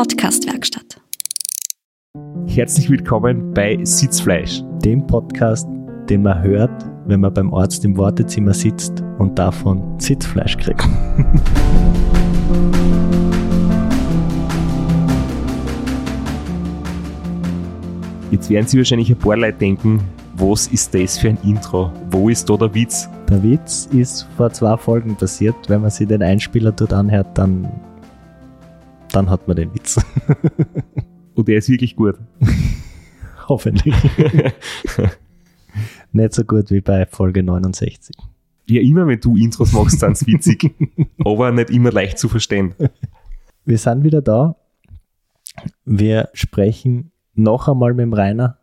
Podcast-Werkstatt. Herzlich willkommen bei Sitzfleisch. Dem Podcast, den man hört, wenn man beim Arzt im Wartezimmer sitzt und davon Sitzfleisch kriegt. Jetzt werden Sie wahrscheinlich ein paar Leute denken, was ist das für ein Intro? Wo ist da der Witz? Der Witz ist vor zwei Folgen passiert. Wenn man sich den Einspieler dort anhört, dann, dann hat man den Witz. Und der ist wirklich gut. Hoffentlich. Nicht so gut wie bei Folge 69. Ja, immer wenn du Intros machst, dann ist witzig. aber nicht immer leicht zu verstehen. Wir sind wieder da. Wir sprechen noch einmal mit dem Rainer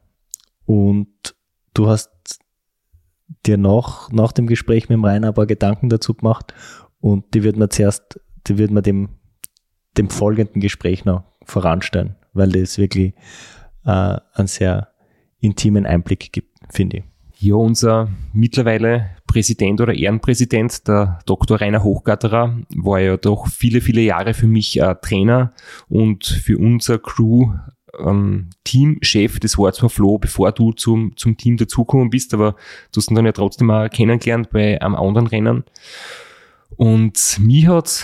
und du hast dir noch nach dem Gespräch mit dem Rainer ein paar Gedanken dazu gemacht und die wird man zuerst, die wird man dem, dem folgenden Gespräch noch voranstellen, weil das wirklich äh, einen sehr intimen Einblick gibt, finde ich. Ja, unser mittlerweile Präsident oder Ehrenpräsident, der Dr. Rainer Hochgatterer, war ja doch viele, viele Jahre für mich äh, Trainer und für unser Crew ähm, Teamchef. Das war zwar Flo, bevor du zum, zum Team dazugekommen bist, aber du hast ihn dann ja trotzdem auch kennengelernt bei einem anderen Rennen. Und mich hat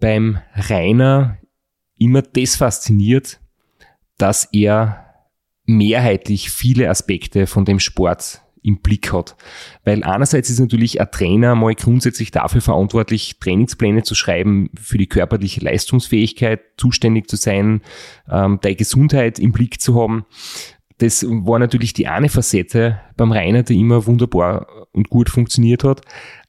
beim Rainer immer das fasziniert, dass er mehrheitlich viele Aspekte von dem Sport im Blick hat. Weil einerseits ist natürlich ein Trainer mal grundsätzlich dafür verantwortlich, Trainingspläne zu schreiben, für die körperliche Leistungsfähigkeit zuständig zu sein, ähm, deine Gesundheit im Blick zu haben. Das war natürlich die eine Facette beim Rainer, die immer wunderbar und gut funktioniert hat.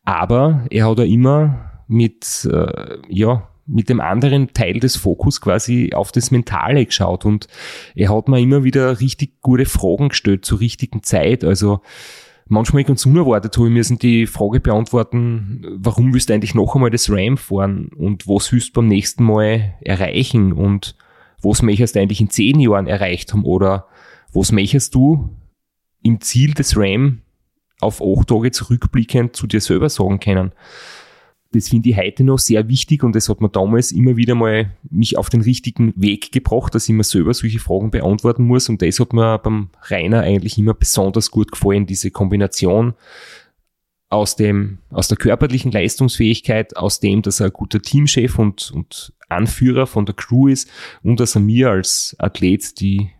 Aber er hat auch immer mit, äh, ja, mit dem anderen Teil des Fokus quasi auf das Mentale geschaut. Und er hat mir immer wieder richtig gute Fragen gestellt zur richtigen Zeit. Also manchmal ganz unerwartet habe ich müssen die Frage beantworten, warum willst du eigentlich noch einmal das RAM fahren und was willst du beim nächsten Mal erreichen und was möchtest du eigentlich in zehn Jahren erreicht haben? Oder was möchtest du im Ziel des RAM auf acht Tage zurückblickend zu dir selber sagen können das finde ich heute noch sehr wichtig und das hat mir damals immer wieder mal mich auf den richtigen Weg gebracht, dass ich mir selber solche Fragen beantworten muss und das hat mir beim Rainer eigentlich immer besonders gut gefallen, diese Kombination aus dem, aus der körperlichen Leistungsfähigkeit, aus dem, dass er ein guter Teamchef und, und Anführer von der Crew ist und dass er mir als Athlet die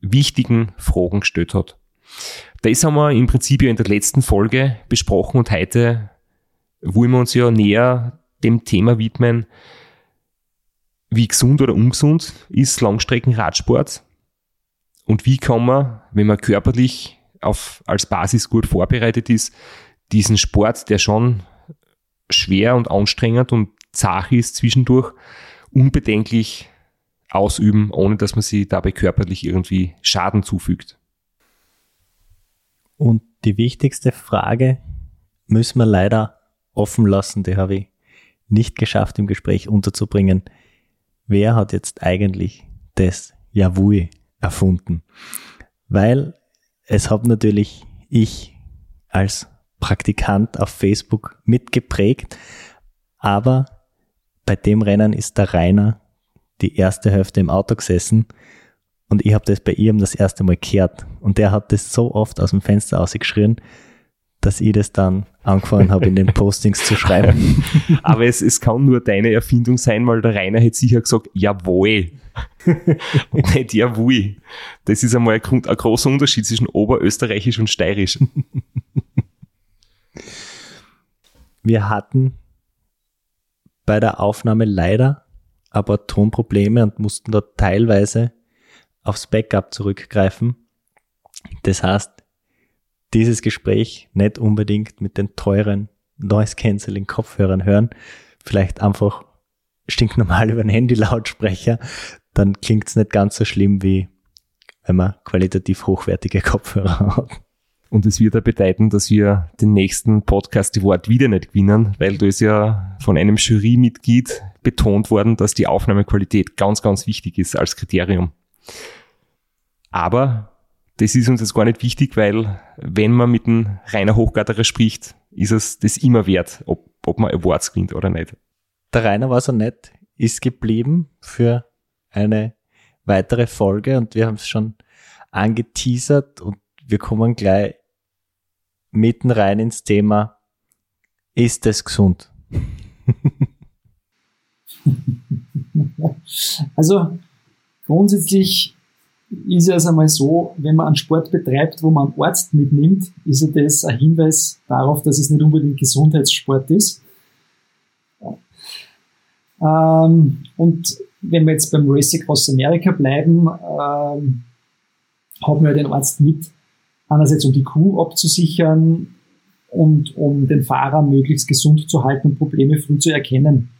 wichtigen Fragen gestellt hat. Das haben wir im Prinzip ja in der letzten Folge besprochen und heute wollen wir uns ja näher dem Thema widmen, wie gesund oder ungesund ist Langstreckenradsport und wie kann man, wenn man körperlich auf, als Basis gut vorbereitet ist, diesen Sport, der schon schwer und anstrengend und zart ist zwischendurch, unbedenklich ausüben, ohne dass man sich dabei körperlich irgendwie Schaden zufügt. Und die wichtigste Frage müssen wir leider offen lassen, die habe ich nicht geschafft im Gespräch unterzubringen. Wer hat jetzt eigentlich das Yavui erfunden? Weil es habe natürlich ich als Praktikant auf Facebook mitgeprägt, aber bei dem Rennen ist der Rainer die erste Hälfte im Auto gesessen und ich habe das bei ihm das erste Mal gehört und der hat das so oft aus dem Fenster ausgeschrien, dass ich das dann angefangen habe, in den Postings zu schreiben. Aber es, es kann nur deine Erfindung sein, weil der Rainer hätte sicher gesagt, jawohl. und nicht jawohl. Das ist einmal ein, ein großer Unterschied zwischen Oberösterreichisch und Steirisch. Wir hatten bei der Aufnahme leider aber Tonprobleme und mussten dort teilweise aufs Backup zurückgreifen. Das heißt, dieses Gespräch nicht unbedingt mit den teuren Noise Cancelling Kopfhörern hören, vielleicht einfach stinknormal über einen Handy-Lautsprecher, dann klingt es nicht ganz so schlimm wie wenn man qualitativ hochwertige Kopfhörer hat. Und es wird ja bedeuten, dass wir den nächsten Podcast Wort wieder nicht gewinnen, weil da ist ja von einem Jurymitglied betont worden, dass die Aufnahmequalität ganz, ganz wichtig ist als Kriterium. Aber das ist uns jetzt gar nicht wichtig, weil wenn man mit einem Rainer Hochgarterer spricht, ist es das immer wert, ob, ob man Awards gewinnt oder nicht. Der Rainer war so nett, ist geblieben für eine weitere Folge und wir haben es schon angeteasert und wir kommen gleich mitten rein ins Thema, ist es gesund? also grundsätzlich ist es einmal so, wenn man einen Sport betreibt, wo man einen Arzt mitnimmt, ist ja das ein Hinweis darauf, dass es nicht unbedingt Gesundheitssport ist. Ähm, und wenn wir jetzt beim Race Across America bleiben, ähm, haben wir den Arzt mit, einerseits um die Kuh abzusichern und um den Fahrer möglichst gesund zu halten und Probleme früh zu erkennen.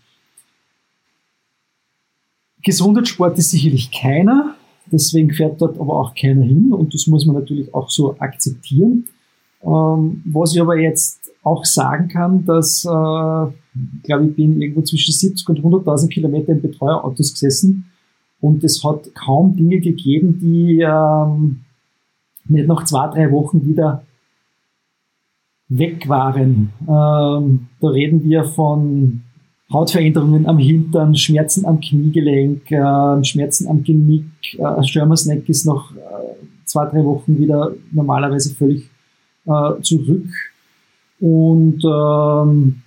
Gesundheitssport ist sicherlich keiner, deswegen fährt dort aber auch keiner hin und das muss man natürlich auch so akzeptieren. Ähm, was ich aber jetzt auch sagen kann, dass, äh, glaube, ich bin irgendwo zwischen 70 und 100.000 Kilometer in Betreuerautos gesessen und es hat kaum Dinge gegeben, die ähm, nicht nach zwei, drei Wochen wieder weg waren. Ähm, da reden wir von Hautveränderungen am Hintern, Schmerzen am Kniegelenk, äh, Schmerzen am Genick. Äh, Stürmersneck ist nach äh, zwei, drei Wochen wieder normalerweise völlig äh, zurück. Und ähm,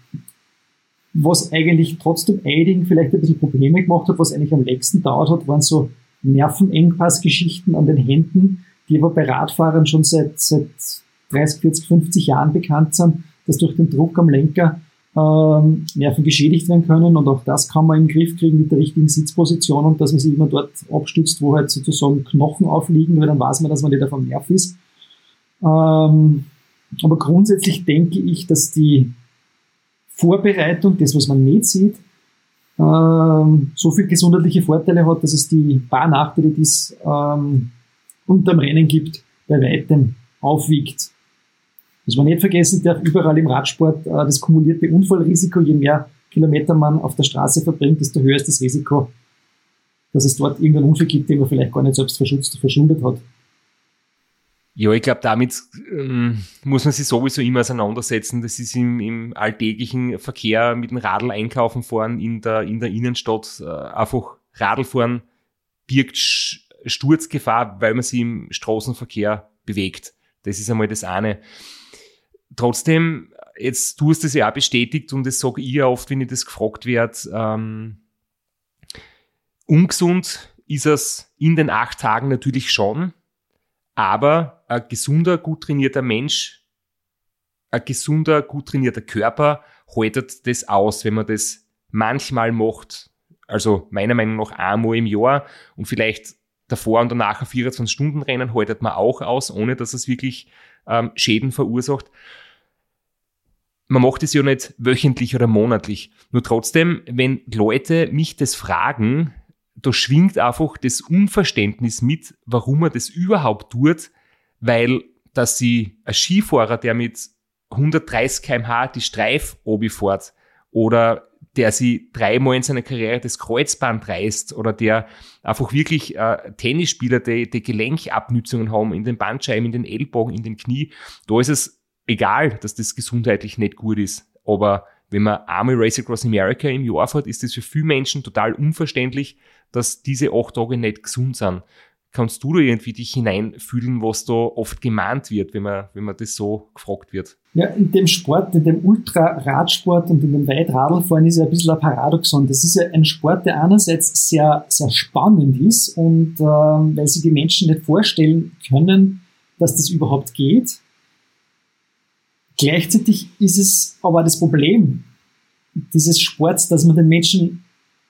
was eigentlich trotzdem Aiding vielleicht ein bisschen Probleme gemacht hat, was eigentlich am längsten dauert hat, waren so Nervenengpassgeschichten an den Händen, die aber bei Radfahrern schon seit, seit 30, 40, 50 Jahren bekannt sind, dass durch den Druck am Lenker ähm, Nerven geschädigt werden können und auch das kann man im Griff kriegen mit der richtigen Sitzposition und dass man sich immer dort abstützt, wo halt sozusagen Knochen aufliegen, weil dann weiß man, dass man nicht auf dem Nerv ist. Ähm, aber grundsätzlich denke ich, dass die Vorbereitung, das, was man nicht sieht, ähm, so viel gesundheitliche Vorteile hat, dass es die paar Nachteile, die es ähm, unterm Rennen gibt, bei weitem aufwiegt. Was man nicht vergessen darf, überall im Radsport äh, das kumulierte Unfallrisiko, je mehr Kilometer man auf der Straße verbringt, desto höher ist das Risiko, dass es dort irgendeinen Unfall gibt, den man vielleicht gar nicht selbst verschützt, verschuldet hat. Ja, ich glaube, damit ähm, muss man sich sowieso immer auseinandersetzen. Das ist im, im alltäglichen Verkehr mit dem Radl einkaufen fahren in der, in der Innenstadt. Äh, einfach Radl fahren birgt Sturzgefahr, weil man sich im Straßenverkehr bewegt. Das ist einmal das eine. Trotzdem, jetzt du hast es ja auch bestätigt und das sage ich ja oft, wenn ich das gefragt werde, ähm, ungesund ist es in den acht Tagen natürlich schon aber ein gesunder, gut trainierter Mensch, ein gesunder, gut trainierter Körper haltet das aus, wenn man das manchmal macht. Also meiner Meinung nach einmal im Jahr und vielleicht davor und danach ein 24-Stunden-Rennen haltet man auch aus, ohne dass es wirklich ähm, Schäden verursacht. Man macht es ja nicht wöchentlich oder monatlich. Nur trotzdem, wenn Leute mich das fragen, da schwingt einfach das Unverständnis mit, warum er das überhaupt tut, weil dass sie ein Skifahrer, der mit 130 kmh die Streif fährt oder der sie dreimal in seiner Karriere das Kreuzband reißt oder der einfach wirklich äh, Tennisspieler, die, die Gelenkabnützungen haben in den Bandscheiben, in den Ellbogen, in den Knie, da ist es egal, dass das gesundheitlich nicht gut ist. Aber wenn man einmal Race Across America im Jahr fährt, ist das für viele Menschen total unverständlich, dass diese acht Tage nicht gesund sind. Kannst du da irgendwie dich hineinfühlen, was da oft gemahnt wird, wenn man, wenn man das so gefragt wird? Ja, in dem Sport, in dem Ultraradsport und in dem Weitradlfahren ist ja ein bisschen ein Paradoxon. Das ist ja ein Sport, der einerseits sehr, sehr spannend ist und äh, weil sich die Menschen nicht vorstellen können, dass das überhaupt geht. Gleichzeitig ist es aber das Problem dieses Sports, dass man den Menschen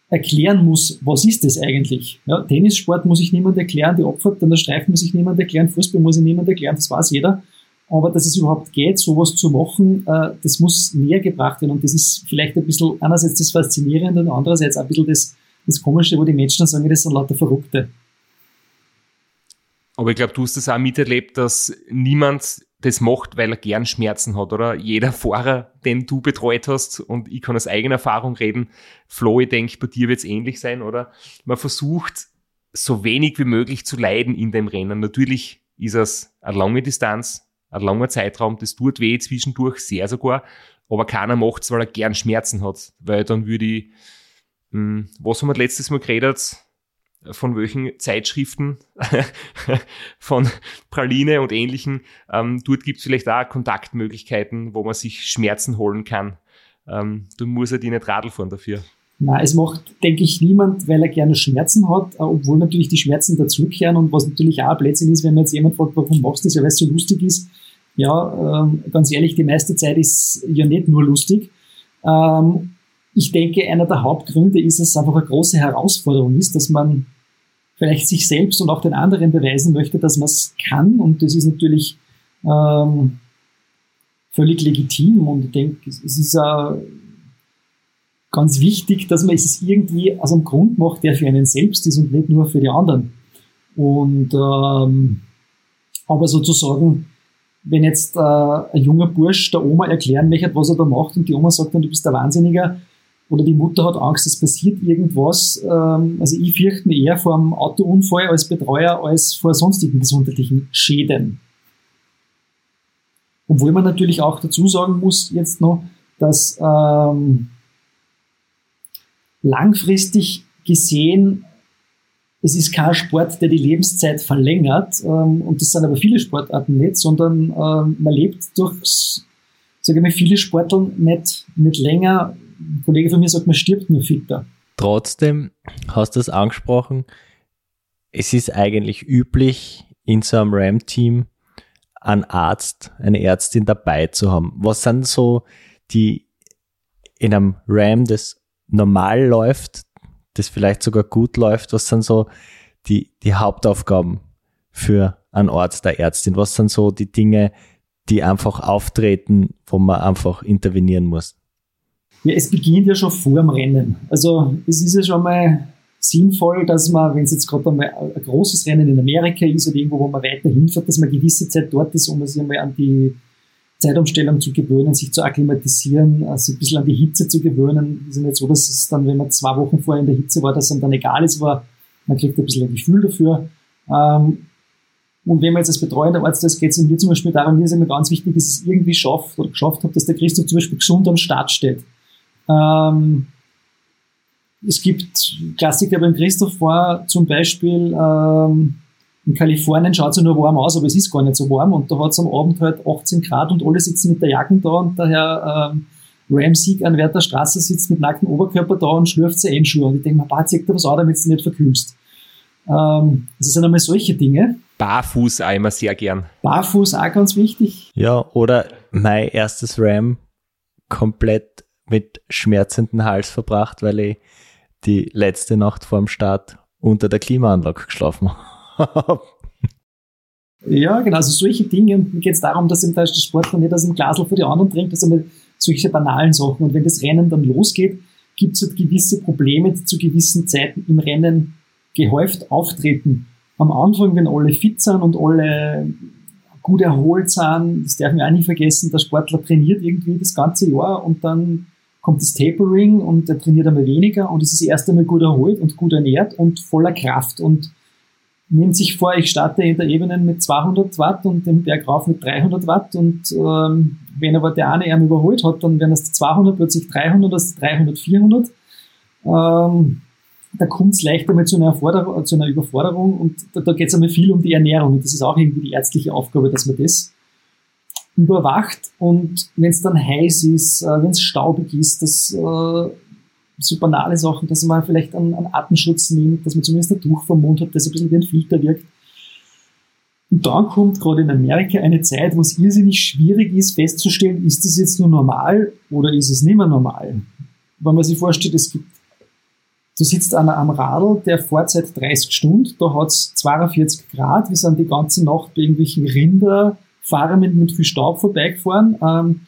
erklären muss, was ist das eigentlich? Ja, Tennissport muss ich niemand erklären, die Opfer an der Streifen muss ich niemand erklären, Fußball muss ich niemand erklären, das weiß jeder. Aber dass es überhaupt geht, sowas zu machen, äh, das muss näher gebracht werden. Und das ist vielleicht ein bisschen einerseits das Faszinierende und andererseits ein bisschen das, das Komische, wo die Menschen sagen, das sind lauter Verrückte. Aber ich glaube, du hast das auch miterlebt, dass niemand das macht, weil er gern Schmerzen hat, oder? Jeder Fahrer, den du betreut hast, und ich kann aus eigener Erfahrung reden, Flo, ich denke, bei dir wird es ähnlich sein, oder? Man versucht, so wenig wie möglich zu leiden in dem Rennen. Natürlich ist es eine lange Distanz, ein langer Zeitraum, das tut weh zwischendurch, sehr sogar, aber keiner macht es, weil er gern Schmerzen hat, weil dann würde ich, mh, hm, was haben wir letztes Mal geredet? von welchen Zeitschriften, von Praline und ähnlichen. Ähm, dort gibt es vielleicht auch Kontaktmöglichkeiten, wo man sich Schmerzen holen kann. Ähm, du musst ja die nicht Radl fahren dafür. Na, es macht, denke ich, niemand, weil er gerne Schmerzen hat, äh, obwohl natürlich die Schmerzen dazukehren und was natürlich auch Blödsinn ist, wenn man jetzt jemand fragt, warum machst du das, ja, weil es so lustig ist. Ja, ähm, ganz ehrlich, die meiste Zeit ist ja nicht nur lustig. Ähm, ich denke, einer der Hauptgründe ist, dass es einfach eine große Herausforderung ist, dass man vielleicht sich selbst und auch den anderen beweisen möchte, dass man es kann. Und das ist natürlich ähm, völlig legitim. Und ich denke, es ist auch ganz wichtig, dass man es irgendwie aus einem Grund macht, der für einen selbst ist und nicht nur für die anderen. Und ähm, aber sozusagen, wenn jetzt äh, ein junger Bursch der Oma erklären möchte, was er da macht und die Oma sagt dann, du bist der Wahnsinniger, oder die Mutter hat Angst, es passiert irgendwas. Ähm, also ich fürchte mich eher vor einem Autounfall als Betreuer als vor sonstigen gesundheitlichen Schäden. Obwohl man natürlich auch dazu sagen muss jetzt noch, dass ähm, langfristig gesehen es ist kein Sport, der die Lebenszeit verlängert, ähm, und das sind aber viele Sportarten nicht, sondern ähm, man lebt durch, sage ich mal, viele Sporteln nicht, nicht länger, ein Kollege von mir sagt, man stirbt nur fitter. Trotzdem hast du es angesprochen, es ist eigentlich üblich, in so einem RAM-Team einen Arzt, eine Ärztin dabei zu haben. Was sind so die in einem RAM, das normal läuft, das vielleicht sogar gut läuft, was sind so die, die Hauptaufgaben für einen Arzt, der Ärztin? Was sind so die Dinge, die einfach auftreten, wo man einfach intervenieren muss? Ja, es beginnt ja schon vor dem Rennen. Also es ist ja schon mal sinnvoll, dass man, wenn es jetzt gerade einmal ein großes Rennen in Amerika ist oder irgendwo, wo man weiter hinfährt, dass man gewisse Zeit dort ist, um sich einmal an die Zeitumstellung zu gewöhnen, sich zu akklimatisieren, also ein bisschen an die Hitze zu gewöhnen. Es ist nicht so, dass es dann, wenn man zwei Wochen vorher in der Hitze war, dass es dann egal ist, aber man kriegt ein bisschen ein Gefühl dafür. Ähm, und wenn man jetzt als betreuender Arzt ist, geht es mir zum Beispiel darum, mir ist immer ganz wichtig, dass es irgendwie schafft oder geschafft hat, dass der Christoph zum Beispiel gesund am Start steht. Ähm, es gibt Klassiker beim Christoph war zum Beispiel ähm, in Kalifornien schaut es ja nur warm aus, aber es ist gar nicht so warm und da hat es am Abend halt 18 Grad und alle sitzen mit der Jacken da und der Herr ähm, Ramsieg an Wert der Straße sitzt mit nacktem Oberkörper da und schlürft seine Einschuhe und ich denke mir, bah, zieh dir was an, damit du nicht verkühlst. Ähm, das sind einmal solche Dinge. Barfuß auch immer sehr gern. Barfuß auch ganz wichtig. Ja, oder mein erstes Ram komplett mit schmerzenden Hals verbracht, weil ich die letzte Nacht vor dem Start unter der Klimaanlage geschlafen habe. Ja, genau, also solche Dinge. Und mir geht es darum, dass im der Sportler nicht aus dem Glasl für die anderen trinkt, das sind solche banalen Sachen. Und wenn das Rennen dann losgeht, gibt es halt gewisse Probleme, die zu gewissen Zeiten im Rennen gehäuft auftreten. Am Anfang, wenn alle fit sind und alle gut erholt sind, das darf man auch nicht vergessen, der Sportler trainiert irgendwie das ganze Jahr und dann kommt das Tapering und er trainiert einmal weniger und es ist erst einmal gut erholt und gut ernährt und voller Kraft und nimmt sich vor, ich starte in der Ebene mit 200 Watt und den Berg rauf mit 300 Watt und ähm, wenn aber der eine ihn überholt hat, dann werden es 200, plötzlich 300, das 300, 400. Ähm, da kommt es leicht einmal zu einer, zu einer Überforderung und da, da geht es einmal viel um die Ernährung und das ist auch irgendwie die ärztliche Aufgabe, dass man das überwacht und wenn es dann heiß ist, äh, wenn es staubig ist, dass äh, so banale Sachen, dass man vielleicht einen, einen Atemschutz nimmt, dass man zumindest ein Tuch vom Mund hat, das ein bisschen wie ein Filter wirkt. Und dann kommt gerade in Amerika eine Zeit, wo es irrsinnig schwierig ist, festzustellen, ist das jetzt nur normal oder ist es nicht mehr normal. Wenn man sich vorstellt, es gibt, du sitzt einer am Radl, der fährt seit 30 Stunden, da hat es 42 Grad, wir sind die ganze Nacht bei irgendwelchen Rinder, Fahrer mit, mit viel Staub vorbeigefahren. Ähm,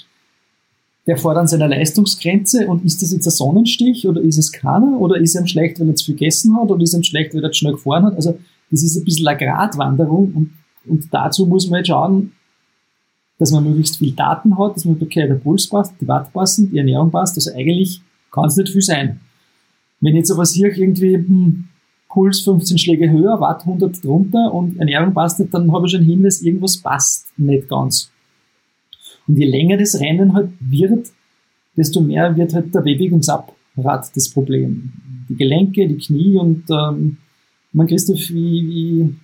der fährt an seiner Leistungsgrenze und ist das jetzt ein Sonnenstich oder ist es keiner oder ist ihm schlecht, weil er zu viel gegessen hat oder ist ihm schlecht, weil er zu schnell gefahren hat. Also das ist ein bisschen eine Gratwanderung und, und dazu muss man jetzt schauen, dass man möglichst viel Daten hat, dass man okay, der Puls passt, die Watt passen, die Ernährung passt. Also eigentlich kann es nicht viel sein. Wenn jetzt aber hier irgendwie hm, Puls 15 Schläge höher, Watt 100 drunter und Ernährung passt nicht, dann habe ich schon Hinweis, irgendwas passt nicht ganz. Und je länger das Rennen halt wird, desto mehr wird halt der Bewegungsapparat das Problem. Die Gelenke, die Knie und ähm, mein Christoph, wie, wie,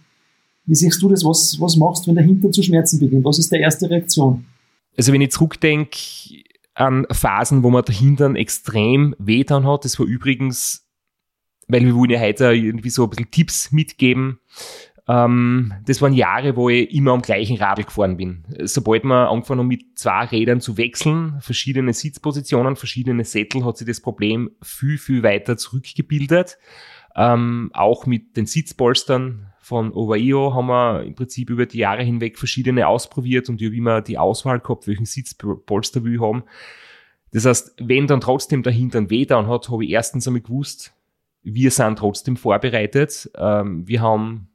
wie siehst du das? Was, was machst du, wenn der Hintern zu schmerzen beginnt? Was ist die erste Reaktion? Also wenn ich zurückdenke an Phasen, wo man der Hintern extrem wehtan hat, das war übrigens, weil wir wollen ja heute irgendwie so ein bisschen Tipps mitgeben, ähm, das waren Jahre, wo ich immer am gleichen Radl gefahren bin. Sobald man angefangen haben, mit zwei Rädern zu wechseln, verschiedene Sitzpositionen, verschiedene Sättel, hat sich das Problem viel, viel weiter zurückgebildet. Ähm, auch mit den Sitzpolstern von Ovaio haben wir im Prinzip über die Jahre hinweg verschiedene ausprobiert und ich habe immer die Auswahl gehabt, welchen Sitzpolster ich haben. Das heißt, wenn dann trotzdem der Hintern weh dann hat, habe ich erstens einmal gewusst, wir sind trotzdem vorbereitet. Ähm, wir haben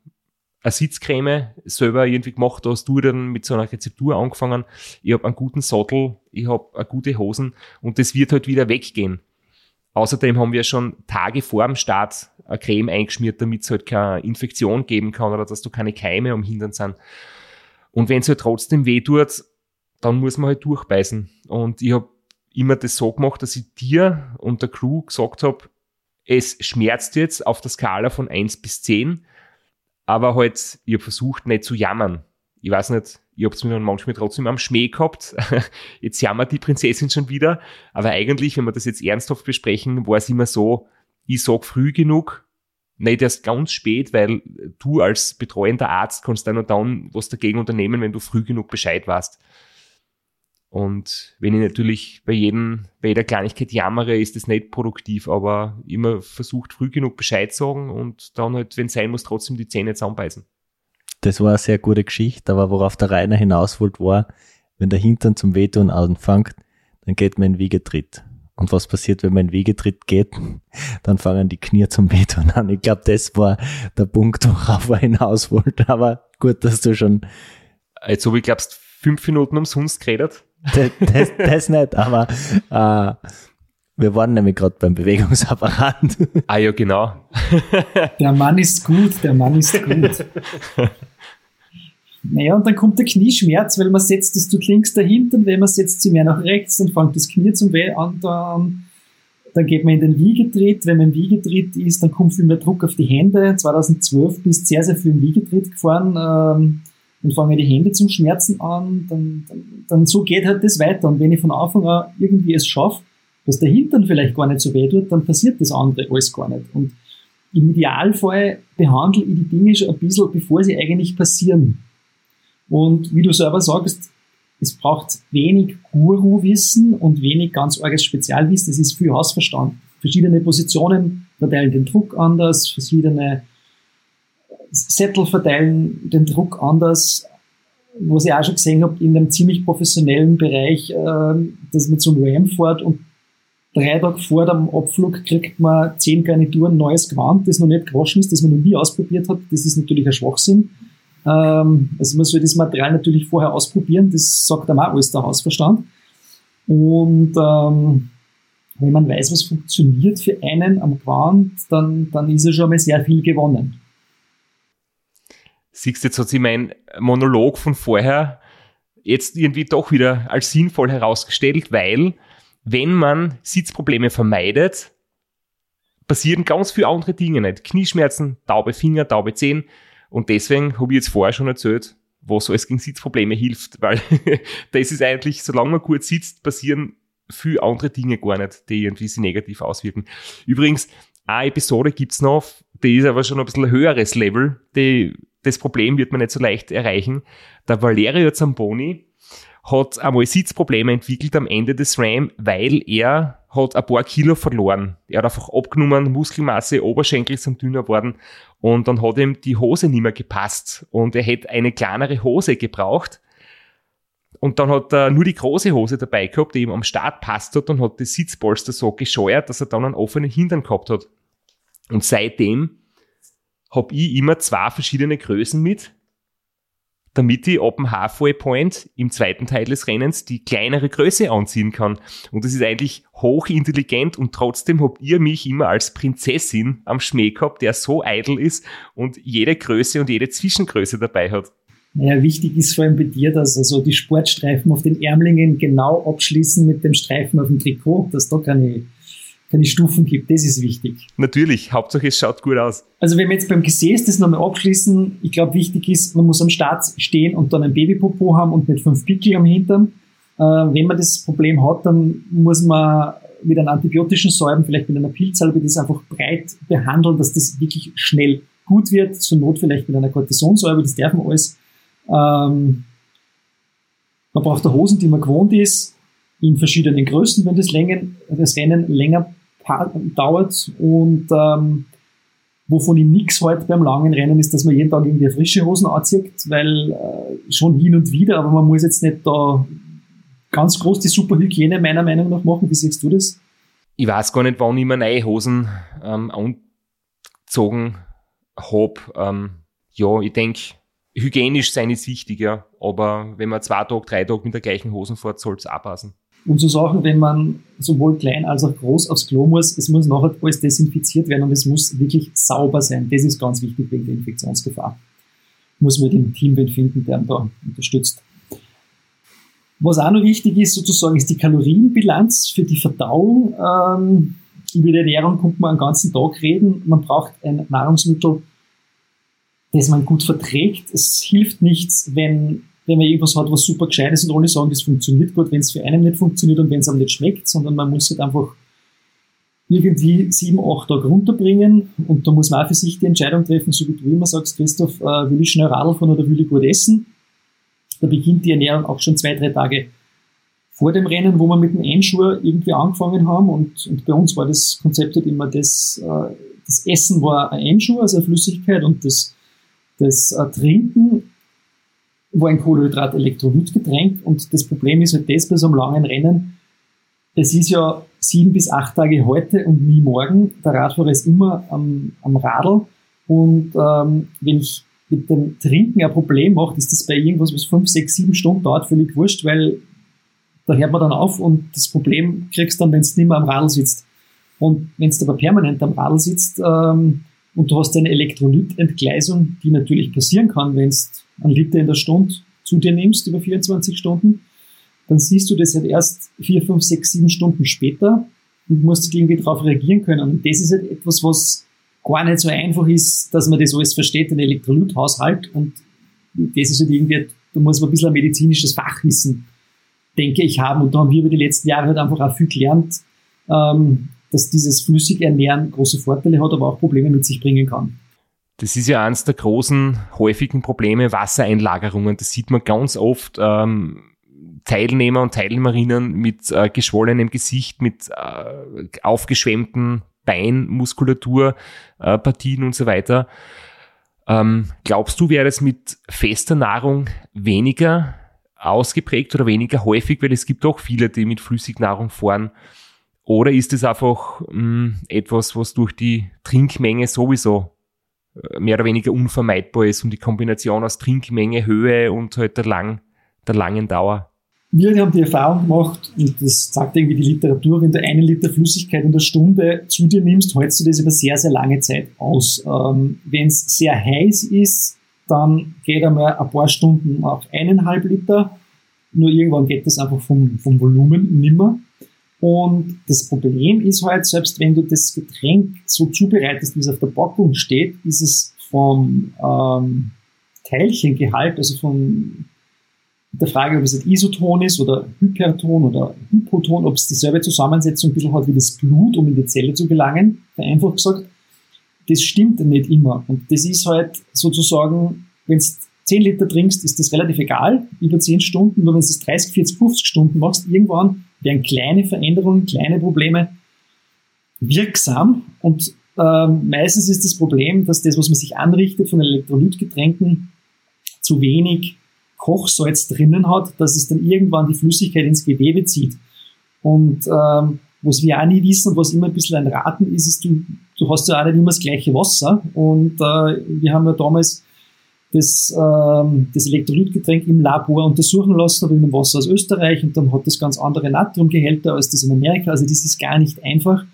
eine Sitzcreme selber irgendwie gemacht, da hast du dann mit so einer Rezeptur angefangen. Ich habe einen guten Sattel, ich habe gute Hosen und das wird halt wieder weggehen. Außerdem haben wir schon Tage vor dem Start eine Creme eingeschmiert, damit es halt keine Infektion geben kann oder dass du keine Keime am Hintern sind. Und wenn es halt trotzdem weh tut, dann muss man halt durchbeißen. Und ich habe immer das so gemacht, dass ich dir und der Crew gesagt habe, es schmerzt jetzt auf der Skala von 1 bis 10 aber halt, ich habe versucht, nicht zu jammern. Ich weiß nicht, ich habe es mir manchmal trotzdem am Schmäh gehabt. jetzt jammert die Prinzessin schon wieder. Aber eigentlich, wenn wir das jetzt ernsthaft besprechen, war es immer so, ich sag früh genug, nicht erst ganz spät, weil du als betreuender Arzt kannst dann und dann was dagegen unternehmen, wenn du früh genug Bescheid weißt. Und wenn ich natürlich bei jedem, bei jeder Kleinigkeit jammere, ist das nicht produktiv, aber immer versucht früh genug Bescheid sagen und dann halt, wenn es sein muss, trotzdem die Zähne zusammenbeißen. Das war eine sehr gute Geschichte, aber worauf der Rainer hinaus wollte, war, wenn der Hintern zum Wehtun anfängt, dann geht man in Wiegetritt. Und was passiert, wenn man in Wiegetritt geht? Dann fangen die Knie zum Wehtun an. Ich glaube, das war der Punkt, worauf er hinaus wollte. Aber gut, dass du schon. Jetzt habe ich, glaubst, fünf Minuten umsonst geredet das, das, das nicht, aber äh, wir waren nämlich gerade beim Bewegungsapparat. Ah ja, genau. Der Mann ist gut, der Mann ist gut. Naja, und dann kommt der Knieschmerz, weil man setzt es tut links dahinter und wenn man setzt sie mehr nach rechts, dann fängt das Knie zum Weh an, dann, dann geht man in den Wiegetritt. Wenn man im Wiegetritt ist, dann kommt viel mehr Druck auf die Hände. 2012 bist sehr, sehr viel im Wiegetritt gefahren. Ähm, dann fangen die Hände zum Schmerzen an, dann, dann, dann so geht halt das weiter. Und wenn ich von Anfang an irgendwie es schaffe, dass der Hintern vielleicht gar nicht so weh tut, dann passiert das andere alles gar nicht. Und im Idealfall behandle ich die Dinge schon ein bisschen, bevor sie eigentlich passieren. Und wie du selber sagst, es braucht wenig Guru-Wissen und wenig ganz arges Spezialwissen. Es ist viel Hausverstand. Verschiedene Positionen verteilen den Druck anders, verschiedene Sättel verteilen den Druck anders, was ich auch schon gesehen habe, in einem ziemlich professionellen Bereich, äh, dass man zum RAM fährt und drei Tage vor dem Abflug kriegt man zehn Garnituren neues Gewand, das noch nicht gewaschen ist, das man noch nie ausprobiert hat. Das ist natürlich ein Schwachsinn. Ähm, also man soll das Material natürlich vorher ausprobieren, das sagt einem auch alles der Hausverstand. Und ähm, wenn man weiß, was funktioniert für einen am Gewand, dann, dann ist ja schon mal sehr viel gewonnen siehst jetzt hat sich mein Monolog von vorher jetzt irgendwie doch wieder als sinnvoll herausgestellt, weil wenn man Sitzprobleme vermeidet, passieren ganz viele andere Dinge nicht. Knieschmerzen, taube Finger, taube Zehen. Und deswegen habe ich jetzt vorher schon erzählt, was alles gegen Sitzprobleme hilft, weil das ist eigentlich, solange man gut sitzt, passieren viele andere Dinge gar nicht, die irgendwie sich negativ auswirken. Übrigens, eine Episode gibt's noch, die ist aber schon ein bisschen höheres Level, die das Problem wird man nicht so leicht erreichen. Der Valerio Zamboni hat einmal Sitzprobleme entwickelt am Ende des RAM, weil er hat ein paar Kilo verloren. Er hat einfach abgenommen, Muskelmasse, Oberschenkel sind dünner worden und dann hat ihm die Hose nicht mehr gepasst und er hätte eine kleinere Hose gebraucht. Und dann hat er nur die große Hose dabei gehabt, die ihm am Start passt hat und hat das Sitzpolster so gescheuert, dass er dann einen offenen Hintern gehabt hat. Und seitdem habe ich immer zwei verschiedene Größen mit, damit ich ab dem Halfway Point im zweiten Teil des Rennens die kleinere Größe anziehen kann. Und das ist eigentlich hochintelligent und trotzdem habt ihr mich immer als Prinzessin am Schmäh gehabt, der so eitel ist und jede Größe und jede Zwischengröße dabei hat. Naja, wichtig ist vor allem bei dir, dass also die Sportstreifen auf den Ärmlingen genau abschließen mit dem Streifen auf dem Trikot, dass da keine keine Stufen gibt. Das ist wichtig. Natürlich, Hauptsache es schaut gut aus. Also wenn wir jetzt beim Gesäß das nochmal abschließen, ich glaube wichtig ist, man muss am Start stehen und dann ein Babypopo haben und nicht fünf Pickel am Hintern. Äh, wenn man das Problem hat, dann muss man mit einem antibiotischen Säuben, vielleicht mit einer Pilzsalbe, das einfach breit behandeln, dass das wirklich schnell gut wird. Zur Not vielleicht mit einer Cortisonsäube, das darf man alles. Ähm, man braucht da Hosen, die man gewohnt ist, in verschiedenen Größen, wenn das, Längen, das Rennen länger dauert. Und ähm, wovon ich nichts halt beim langen Rennen ist, dass man jeden Tag irgendwie frische Hosen anzieht, weil äh, schon hin und wieder, aber man muss jetzt nicht da ganz groß die Superhygiene meiner Meinung nach machen. Wie siehst du das? Ich weiß gar nicht, wann ich mir neue Hosen ähm, angezogen habe. Ähm, ja, ich denke, hygienisch sein ist wichtig, ja. Aber wenn man zwei Tage, drei Tage mit der gleichen Hosen fährt, soll es auch passen. Und so Sachen, wenn man sowohl klein als auch groß aufs Klo muss, es muss nachher alles desinfiziert werden und es muss wirklich sauber sein. Das ist ganz wichtig wegen der Infektionsgefahr. Muss man den Team finden, der da unterstützt. Was auch noch wichtig ist, sozusagen, ist die Kalorienbilanz für die Verdauung. Ähm, über die Ernährung kommt man einen ganzen Tag reden. Man braucht ein Nahrungsmittel, das man gut verträgt. Es hilft nichts, wenn, wenn man irgendwas hat, was super gescheit ist und alle sagen, das funktioniert gut, wenn es für einen nicht funktioniert und wenn es einem nicht schmeckt, sondern man muss halt einfach irgendwie sieben, acht Tage runterbringen und da muss man auch für sich die Entscheidung treffen, so wie du immer sagst, Christoph, äh, will ich schnell Radl fahren oder will ich gut essen? Da beginnt die Ernährung auch schon zwei, drei Tage vor dem Rennen, wo wir mit dem Einschuh irgendwie angefangen haben. Und, und bei uns war das Konzept halt immer das, äh, das Essen war ein Einschuh, also eine Flüssigkeit, und das, das äh, Trinken war ein Kohlenhydrat-Elektrolytgetränk. Und das Problem ist halt das bei so einem langen Rennen, es ist ja sieben bis acht Tage heute und nie morgen. Der Radfahrer ist immer am, am Radl. Und ähm, wenn ich mit dem Trinken ein Problem macht, ist das bei irgendwas, was fünf, sechs, sieben Stunden dauert, völlig wurscht, weil da hört man dann auf und das Problem kriegst du dann, wenn du nicht mehr am Radl sitzt. Und wenn du aber permanent am Radl sitzt ähm, und du hast eine Elektrolytentgleisung, die natürlich passieren kann, wenn du einen Liter in der Stunde zu dir nimmst über 24 Stunden, dann siehst du das halt erst vier, fünf, sechs, sieben Stunden später und musst irgendwie darauf reagieren können. Und das ist halt etwas, was gar nicht so einfach ist, dass man das alles versteht, den Elektrolythaushalt. Und das ist halt irgendwie, da muss man ein bisschen ein medizinisches Fachwissen, denke ich, haben. Und da haben wir über die letzten Jahre halt einfach auch viel gelernt, ähm, dass dieses flüssige Ernähren große Vorteile hat, aber auch Probleme mit sich bringen kann. Das ist ja eines der großen, häufigen Probleme, Wassereinlagerungen. Das sieht man ganz oft. Ähm, Teilnehmer und Teilnehmerinnen mit äh, geschwollenem Gesicht, mit äh, aufgeschwemmten Beinmuskulatur, äh, und so weiter. Ähm, glaubst du, wäre es mit fester Nahrung weniger ausgeprägt oder weniger häufig, weil es gibt auch viele, die mit Flüssignahrung fahren? Oder ist es einfach mh, hm, etwas, was durch die Trinkmenge sowieso mehr oder weniger unvermeidbar ist und die Kombination aus Trinkmenge, Höhe und halt der, lang, der langen Dauer? Wir haben die Erfahrung gemacht, und das sagt irgendwie die Literatur, wenn du einen Liter Flüssigkeit in der Stunde zu dir nimmst, hältst du das über sehr, sehr lange Zeit aus. Ähm, wenn es sehr heiß ist, dann geht einmal ein paar Stunden auf eineinhalb Liter. Nur irgendwann geht das einfach vom, vom Volumen nimmer. Und das Problem ist halt, selbst wenn du das Getränk so zubereitest, wie es auf der Packung steht, ist es vom ähm, Teilchengehalt, also mit der Frage, ob es ein Isoton ist oder Hyperton oder Hypoton, ob es dieselbe Zusammensetzung ein bisschen hat wie das Blut, um in die Zelle zu gelangen, vereinfacht gesagt, das stimmt nicht immer. Und das ist halt sozusagen, wenn du 10 Liter trinkst, ist das relativ egal, über 10 Stunden, nur wenn du es 30, 40, 50 Stunden machst, irgendwann werden kleine Veränderungen, kleine Probleme wirksam und ähm, meistens ist das Problem, dass das, was man sich anrichtet von Elektrolytgetränken, zu wenig Kochsalz drinnen hat, dass es dann irgendwann die Flüssigkeit ins Gewebe zieht. Und ähm, was wir auch nie wissen, was immer ein bisschen ein Raten ist, ist, du, du hast ja auch nicht immer das gleiche Wasser. Und äh, wir haben ja damals das, ähm, das Elektrolytgetränk im Labor untersuchen lassen, aber in dem Wasser aus Österreich und dann hat das ganz andere Natriumgehälter als das in Amerika. Also das ist gar nicht einfach.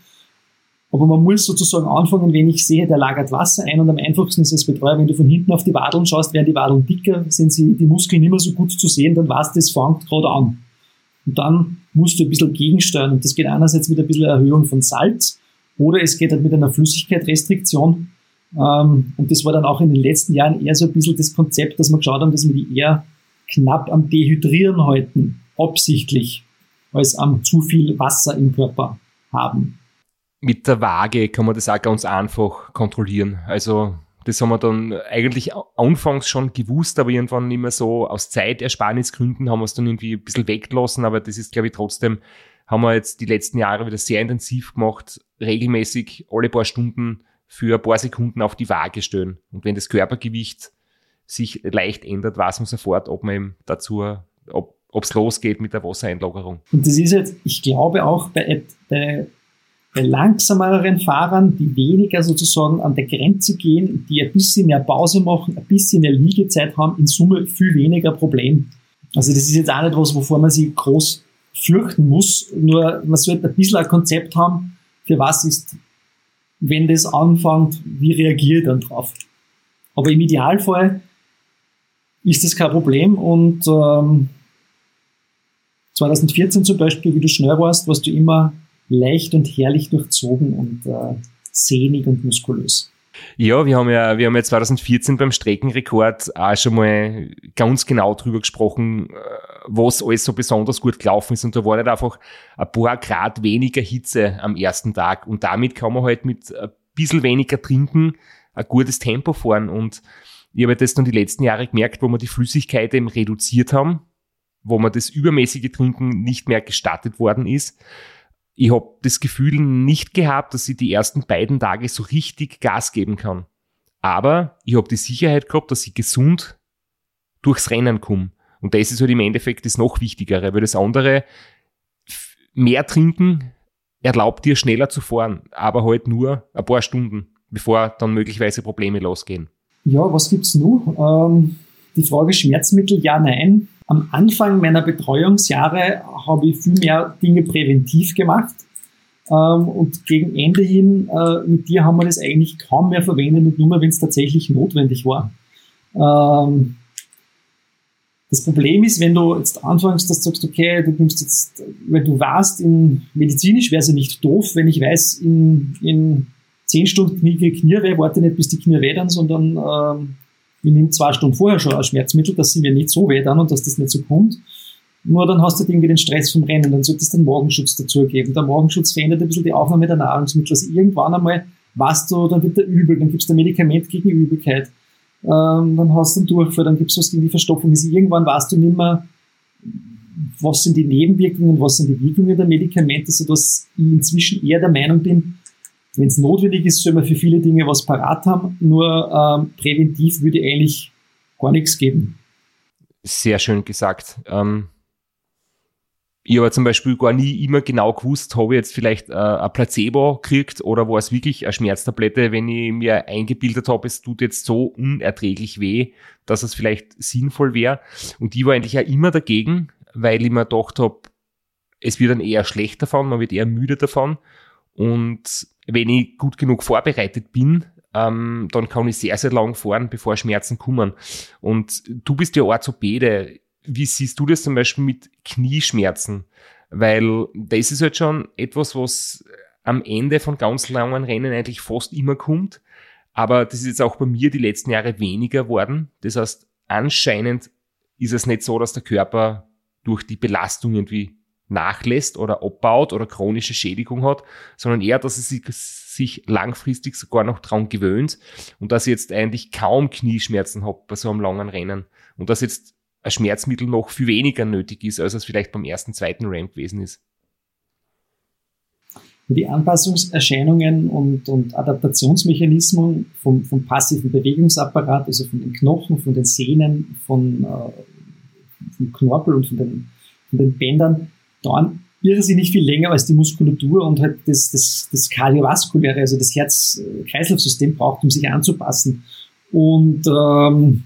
Aber man muss sozusagen anfangen, wenn ich sehe, der lagert Wasser ein und am einfachsten ist es Betreuer, wenn du von hinten auf die Wadeln schaust, werden die Wadeln dicker, sind sie, die Muskeln nicht mehr so gut zu sehen, dann weißt das fängt gerade an. Und dann musst du ein bisschen gegensteuern. Und das geht einerseits mit ein bisschen Erhöhung von Salz oder es geht halt mit einer Flüssigkeitsrestriktion. Ähm, und das war dann auch in den letzten Jahren eher so ein bisschen das Konzept, dass wir geschaut haben, dass wir die eher knapp am Dehydrieren halten, absichtlich, als am zu viel Wasser im Körper haben. Mit der Waage kann man das auch ganz einfach kontrollieren. Also das haben wir dann eigentlich anfangs schon gewusst, aber irgendwann nicht mehr so aus Zeitersparnisgründen haben wir es dann irgendwie ein bisschen weggelassen, aber das ist, glaube ich, trotzdem, haben wir jetzt die letzten Jahre wieder sehr intensiv gemacht, regelmäßig alle paar Stunden für ein paar Sekunden auf die Waage stellen. Und wenn das Körpergewicht sich leicht ändert, weiß man sofort, ob man eben dazu, ob es losgeht mit der Wassereinlagerung. Und das ist jetzt, ich glaube auch bei, bei bei langsameren Fahrern, die weniger sozusagen an der Grenze gehen, die ein bisschen mehr Pause machen, ein bisschen mehr Liegezeit haben, in Summe viel weniger Problem. Also das ist jetzt auch nicht was, wovor man sich groß fürchten muss, nur man sollte ein bisschen ein Konzept haben, für was ist, wenn das anfängt, wie reagiere ich dann drauf. Aber im Idealfall ist das kein Problem und ähm, 2014 zum Beispiel, wie du schnell warst, warst du immer leicht und herrlich durchzogen und äh, sehnig und muskulös. Ja, wir haben ja, wir haben ja 2014 beim Streckenrekord auch schon mal ganz genau drüber gesprochen, äh, was alles so besonders gut gelaufen ist. Und da war nicht einfach ein paar Grad weniger Hitze am ersten Tag. Und damit kann man halt mit ein bisschen weniger trinken ein gutes Tempo fahren. Und ich habe das dann die letzten Jahre gemerkt, wo wir die Flüssigkeit eben reduziert haben, wo man das übermäßige Trinken nicht mehr gestattet worden ist ich habe das Gefühl nicht gehabt, dass ich die ersten beiden Tage so richtig Gas geben kann. Aber ich habe die Sicherheit gehabt, dass ich gesund durchs Rennen komme. Und das ist halt im Endeffekt das noch Wichtigere, weil das andere, mehr trinken, erlaubt dir schneller zu fahren, aber halt nur ein paar Stunden, bevor dann möglicherweise Probleme losgehen. Ja, was gibt's noch? Ähm, die Frage Schmerzmittel, ja, nein. Am Anfang meiner Betreuungsjahre habe ich viel mehr Dinge präventiv gemacht. Ähm, und gegen Ende hin, äh, mit dir haben wir das eigentlich kaum mehr verwendet und nur mehr, wenn es tatsächlich notwendig war. Ähm, das Problem ist, wenn du jetzt anfängst, dass du sagst, okay, du nimmst jetzt, weil du weißt, in medizinisch wäre es ja nicht doof, wenn ich weiß, in, in zehn Stunden Knie, Knie warte nicht, bis die Knie weh sondern ähm, ich nehme zwei Stunden vorher schon ein Schmerzmittel, dass sie mir nicht so weh dann und dass das nicht so kommt. Nur dann hast du irgendwie den Stress vom Rennen, dann solltest du den Morgenschutz dazugeben. Der Morgenschutz verändert ein bisschen die Aufnahme der Nahrungsmittel. Also irgendwann einmal weißt du, dann wird der übel, dann gibst du ein Medikament gegen Übelkeit, ähm, dann hast du einen Durchfall, dann gibst du was gegen die Verstopfung. Also irgendwann weißt du nicht mehr, was sind die Nebenwirkungen, was sind die Wirkungen der Medikamente, sodass ich inzwischen eher der Meinung bin, wenn es notwendig ist, soll man für viele Dinge was parat haben. Nur ähm, präventiv würde eigentlich gar nichts geben. Sehr schön gesagt. Ähm, ich habe zum Beispiel gar nie immer genau gewusst, habe ich jetzt vielleicht äh, ein Placebo gekriegt oder war es wirklich eine Schmerztablette, wenn ich mir eingebildet habe, es tut jetzt so unerträglich weh, dass es vielleicht sinnvoll wäre. Und ich war eigentlich auch immer dagegen, weil ich mir gedacht habe, es wird dann eher schlecht davon, man wird eher müde davon. Und wenn ich gut genug vorbereitet bin, ähm, dann kann ich sehr, sehr lang fahren, bevor Schmerzen kommen. Und du bist ja Orthopäde. Wie siehst du das zum Beispiel mit Knieschmerzen? Weil das ist halt schon etwas, was am Ende von ganz langen Rennen eigentlich fast immer kommt. Aber das ist jetzt auch bei mir die letzten Jahre weniger worden. Das heißt, anscheinend ist es nicht so, dass der Körper durch die Belastung irgendwie nachlässt oder abbaut oder chronische Schädigung hat, sondern eher, dass es sich, langfristig sogar noch dran gewöhnt und dass ich jetzt eigentlich kaum Knieschmerzen habe bei so einem langen Rennen und dass jetzt ein Schmerzmittel noch viel weniger nötig ist, als es vielleicht beim ersten, zweiten Ramp gewesen ist. Die Anpassungserscheinungen und, und Adaptationsmechanismen vom, vom passiven Bewegungsapparat, also von den Knochen, von den Sehnen, von, äh, vom Knorpel und von den, von den Bändern, dauern irrsinnig viel länger als die Muskulatur und halt das, das, das kardiovaskuläre, also das Herz-Kreislauf-System braucht, um sich anzupassen. Und ähm,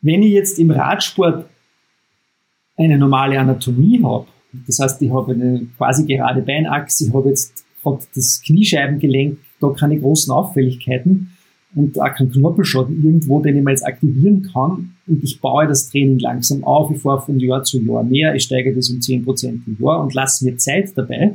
wenn ich jetzt im Radsport eine normale Anatomie habe, das heißt, ich habe eine quasi gerade Beinachse, ich habe jetzt hab das Kniescheibengelenk, da keine großen Auffälligkeiten, und auch keinen Knorpelschaden irgendwo, den ich mal jetzt aktivieren kann. Und ich baue das Training langsam auf, ich fahre von Jahr zu Jahr mehr, ich steige das um 10% im Jahr und lasse mir Zeit dabei,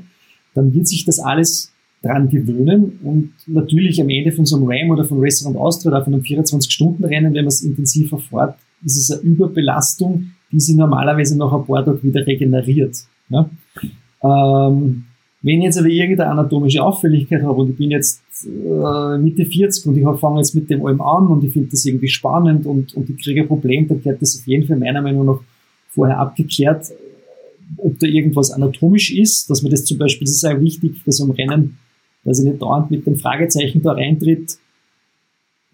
dann wird sich das alles dran gewöhnen. Und natürlich am Ende von so einem RAM oder von Restaurant Austria oder von einem 24-Stunden-Rennen, wenn man es intensiver fährt, ist es eine Überbelastung, die sich normalerweise nach ein paar Tagen wieder regeneriert. Ja? Ähm, wenn ich jetzt aber irgendeine anatomische Auffälligkeit habe und ich bin jetzt äh, Mitte 40 und ich fange jetzt mit dem allem an und ich finde das irgendwie spannend und, und ich kriege ein Problem, dann gehört das auf jeden Fall meiner Meinung nach vorher abgeklärt, ob da irgendwas anatomisch ist, dass man das zum Beispiel, das ist auch wichtig, dass am Rennen, dass ich nicht dauernd mit dem Fragezeichen da reintritt,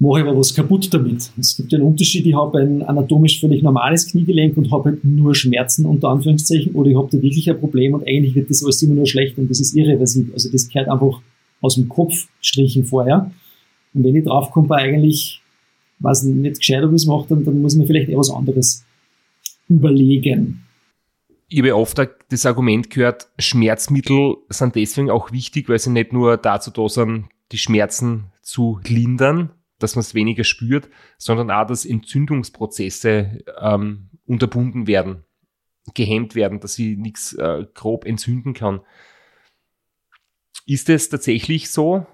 mache ich aber was kaputt damit. Es gibt einen Unterschied, ich habe ein anatomisch völlig normales Kniegelenk und habe halt nur Schmerzen unter Anführungszeichen oder ich habe da wirklich ein Problem und eigentlich wird das alles immer nur schlecht und das ist irreversibel. Also das gehört einfach aus dem Kopf strichen vorher. Und wenn ich draufkomme, eigentlich was nicht gescheit, ob ich es mache, dann, dann muss man vielleicht etwas anderes überlegen. Ich habe oft das Argument gehört, Schmerzmittel sind deswegen auch wichtig, weil sie nicht nur dazu da sind, die Schmerzen zu lindern, dass man es weniger spürt, sondern auch, dass Entzündungsprozesse ähm, unterbunden werden, gehemmt werden, dass sie nichts äh, grob entzünden kann. Ist es tatsächlich so,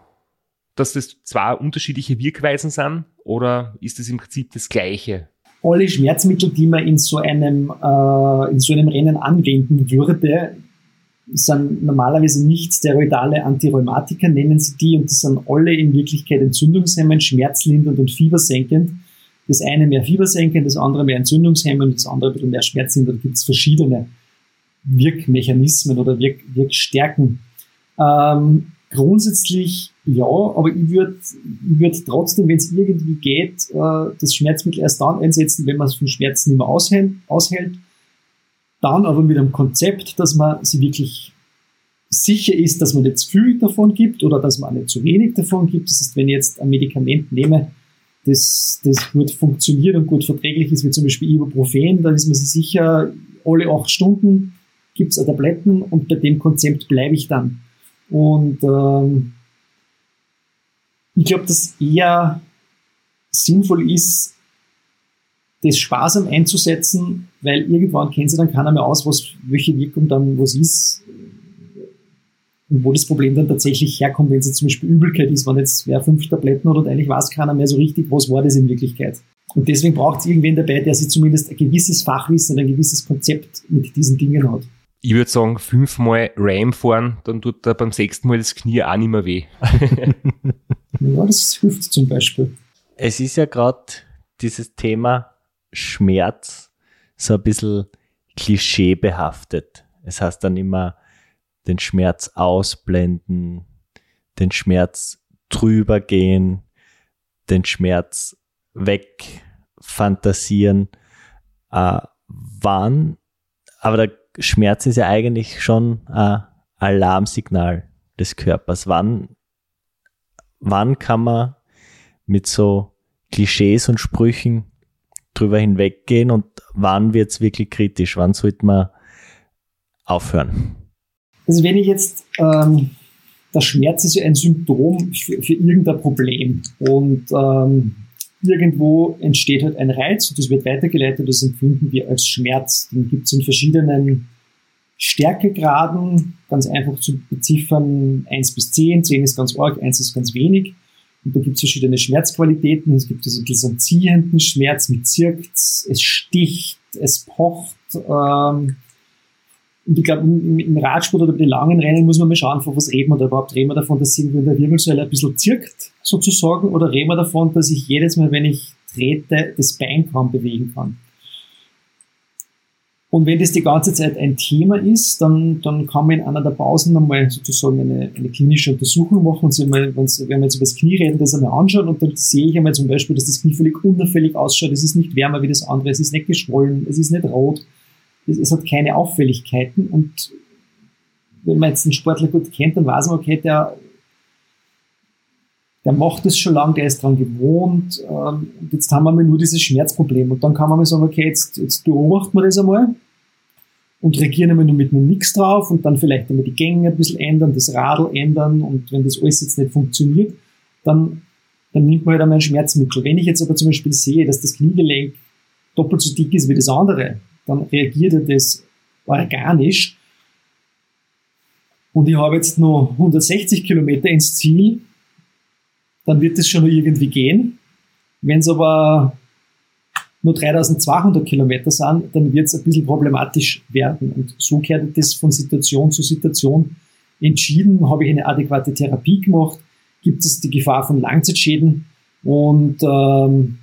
dass das zwei unterschiedliche Wirkweisen sind oder ist es im Prinzip das Gleiche? Alle Schmerzmittel, die man in so einem, äh, in so einem Rennen anwenden würde, sind normalerweise nicht steroidale Antirheumatika, nennen sie die, und die sind alle in Wirklichkeit entzündungshemmend, schmerzlindernd und fiebersenkend. Das eine mehr fiebersenkend, das andere mehr entzündungshemmend, das andere ein bisschen mehr schmerzlindernd. Da gibt es verschiedene Wirkmechanismen oder Wirk Wirkstärken. Ähm, grundsätzlich ja, aber ich würde ich würd trotzdem, wenn es irgendwie geht, äh, das Schmerzmittel erst dann einsetzen, wenn man es von Schmerzen nicht mehr aushält, aushält dann aber mit einem Konzept, dass man sich wirklich sicher ist, dass man nicht zu viel davon gibt oder dass man auch nicht zu wenig davon gibt. Das heißt, wenn ich jetzt ein Medikament nehme, das, das gut funktioniert und gut verträglich ist, wie zum Beispiel Ibuprofen, dann ist man sich sicher, alle acht Stunden gibt es Tabletten und bei dem Konzept bleibe ich dann. Und ähm, ich glaube, dass eher sinnvoll ist, das sparsam einzusetzen, weil irgendwann kennt sie dann keiner mehr aus, was, welche Wirkung dann was ist und wo das Problem dann tatsächlich herkommt, wenn es zum Beispiel Übelkeit ist, wenn jetzt wer fünf Tabletten oder eigentlich weiß keiner mehr so richtig, was war das in Wirklichkeit. Und deswegen braucht es irgendwen dabei, der sich zumindest ein gewisses Fachwissen und ein gewisses Konzept mit diesen Dingen hat. Ich würde sagen, fünfmal Ram fahren, dann tut er beim sechsten Mal das Knie auch nicht mehr weh. ja, das hilft zum Beispiel. Es ist ja gerade dieses Thema Schmerz so ein bisschen klischeebehaftet. Es heißt dann immer, den Schmerz ausblenden, den Schmerz drüber gehen, den Schmerz wegfantasieren. Äh, wann, aber der Schmerz ist ja eigentlich schon ein Alarmsignal des Körpers. Wann, wann kann man mit so Klischees und Sprüchen drüber hinweggehen und wann wird es wirklich kritisch? Wann sollte man aufhören? Also wenn ich jetzt, ähm, der Schmerz ist ja ein Symptom für, für irgendein Problem und ähm, irgendwo entsteht halt ein Reiz und das wird weitergeleitet, das empfinden wir als Schmerz. Den gibt es in verschiedenen Stärkegraden, ganz einfach zu beziffern, 1 bis 10, 10 ist ganz arg, 1 ist ganz wenig. Und da gibt es verschiedene Schmerzqualitäten. Es gibt also diesen ziehenden Schmerz mit zirkt, es sticht, es pocht. Ähm, und ich glaube, im Radsport oder bei den langen Rennen muss man mal schauen, von was reden wir da überhaupt. Reden wir davon, dass irgendwie in der Wirbelsäule ein bisschen zirkt, sozusagen, oder reden wir davon, dass ich jedes Mal, wenn ich trete, das Bein kaum bewegen kann. Und wenn das die ganze Zeit ein Thema ist, dann, dann kann man in einer der Pausen einmal sozusagen eine, eine klinische Untersuchung machen und sich mal, wenn wir jetzt über das Knie reden, das einmal anschauen. Und dann sehe ich einmal zum Beispiel, dass das Knie völlig unauffällig ausschaut. Es ist nicht wärmer wie das andere, es ist nicht geschwollen, es ist nicht rot, es, es hat keine Auffälligkeiten. Und wenn man jetzt einen Sportler gut kennt, dann weiß man, okay, der, der macht das schon lange, der ist dran gewohnt. Ähm, und jetzt haben wir nur dieses Schmerzproblem. Und dann kann man mal sagen, okay, jetzt, jetzt beobachten wir das einmal und reagieren einmal nur mit einem Nix drauf und dann vielleicht einmal die Gänge ein bisschen ändern, das Radl ändern und wenn das alles jetzt nicht funktioniert, dann dann nimmt man halt einmal ein Schmerzmittel. Wenn ich jetzt aber zum Beispiel sehe, dass das Kniegelenk doppelt so dick ist wie das andere, dann reagiert er das organisch. Und ich habe jetzt noch 160 Kilometer ins Ziel, dann wird das schon irgendwie gehen. Wenn es aber nur 3200 Kilometer sind, dann wird es ein bisschen problematisch werden. Und so kehrt das von Situation zu Situation entschieden. Habe ich eine adäquate Therapie gemacht? Gibt es die Gefahr von Langzeitschäden? Und ähm,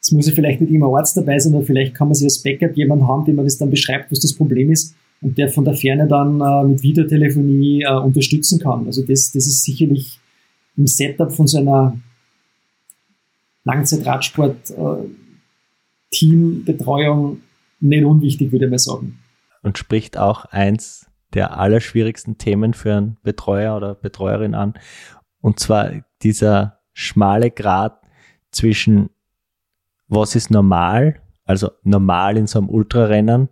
es muss ja vielleicht nicht immer Arzt dabei sein, aber vielleicht kann man sich als Backup jemanden haben, dem man das dann beschreibt, was das Problem ist und der von der Ferne dann äh, mit Videotelefonie äh, unterstützen kann. Also das, das ist sicherlich im Setup von so einer Langzeitradsport äh, Teambetreuung nicht unwichtig, würde ich mal sagen. Und spricht auch eins der allerschwierigsten Themen für einen Betreuer oder Betreuerin an. Und zwar dieser schmale Grad zwischen was ist normal, also normal in so einem Ultrarennen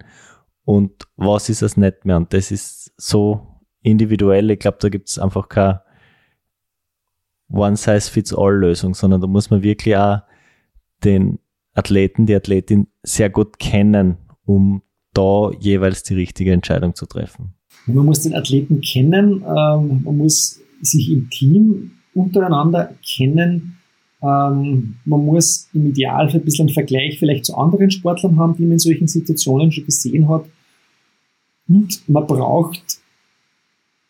und was ist es nicht mehr. Und das ist so individuell. Ich glaube, da gibt es einfach keine One-Size-Fits-All-Lösung, sondern da muss man wirklich auch den Athleten, die Athletin sehr gut kennen, um da jeweils die richtige Entscheidung zu treffen. Man muss den Athleten kennen, ähm, man muss sich im Team untereinander kennen, ähm, man muss im Idealfall ein bisschen einen Vergleich vielleicht zu anderen Sportlern haben, die man in solchen Situationen schon gesehen hat. Und man braucht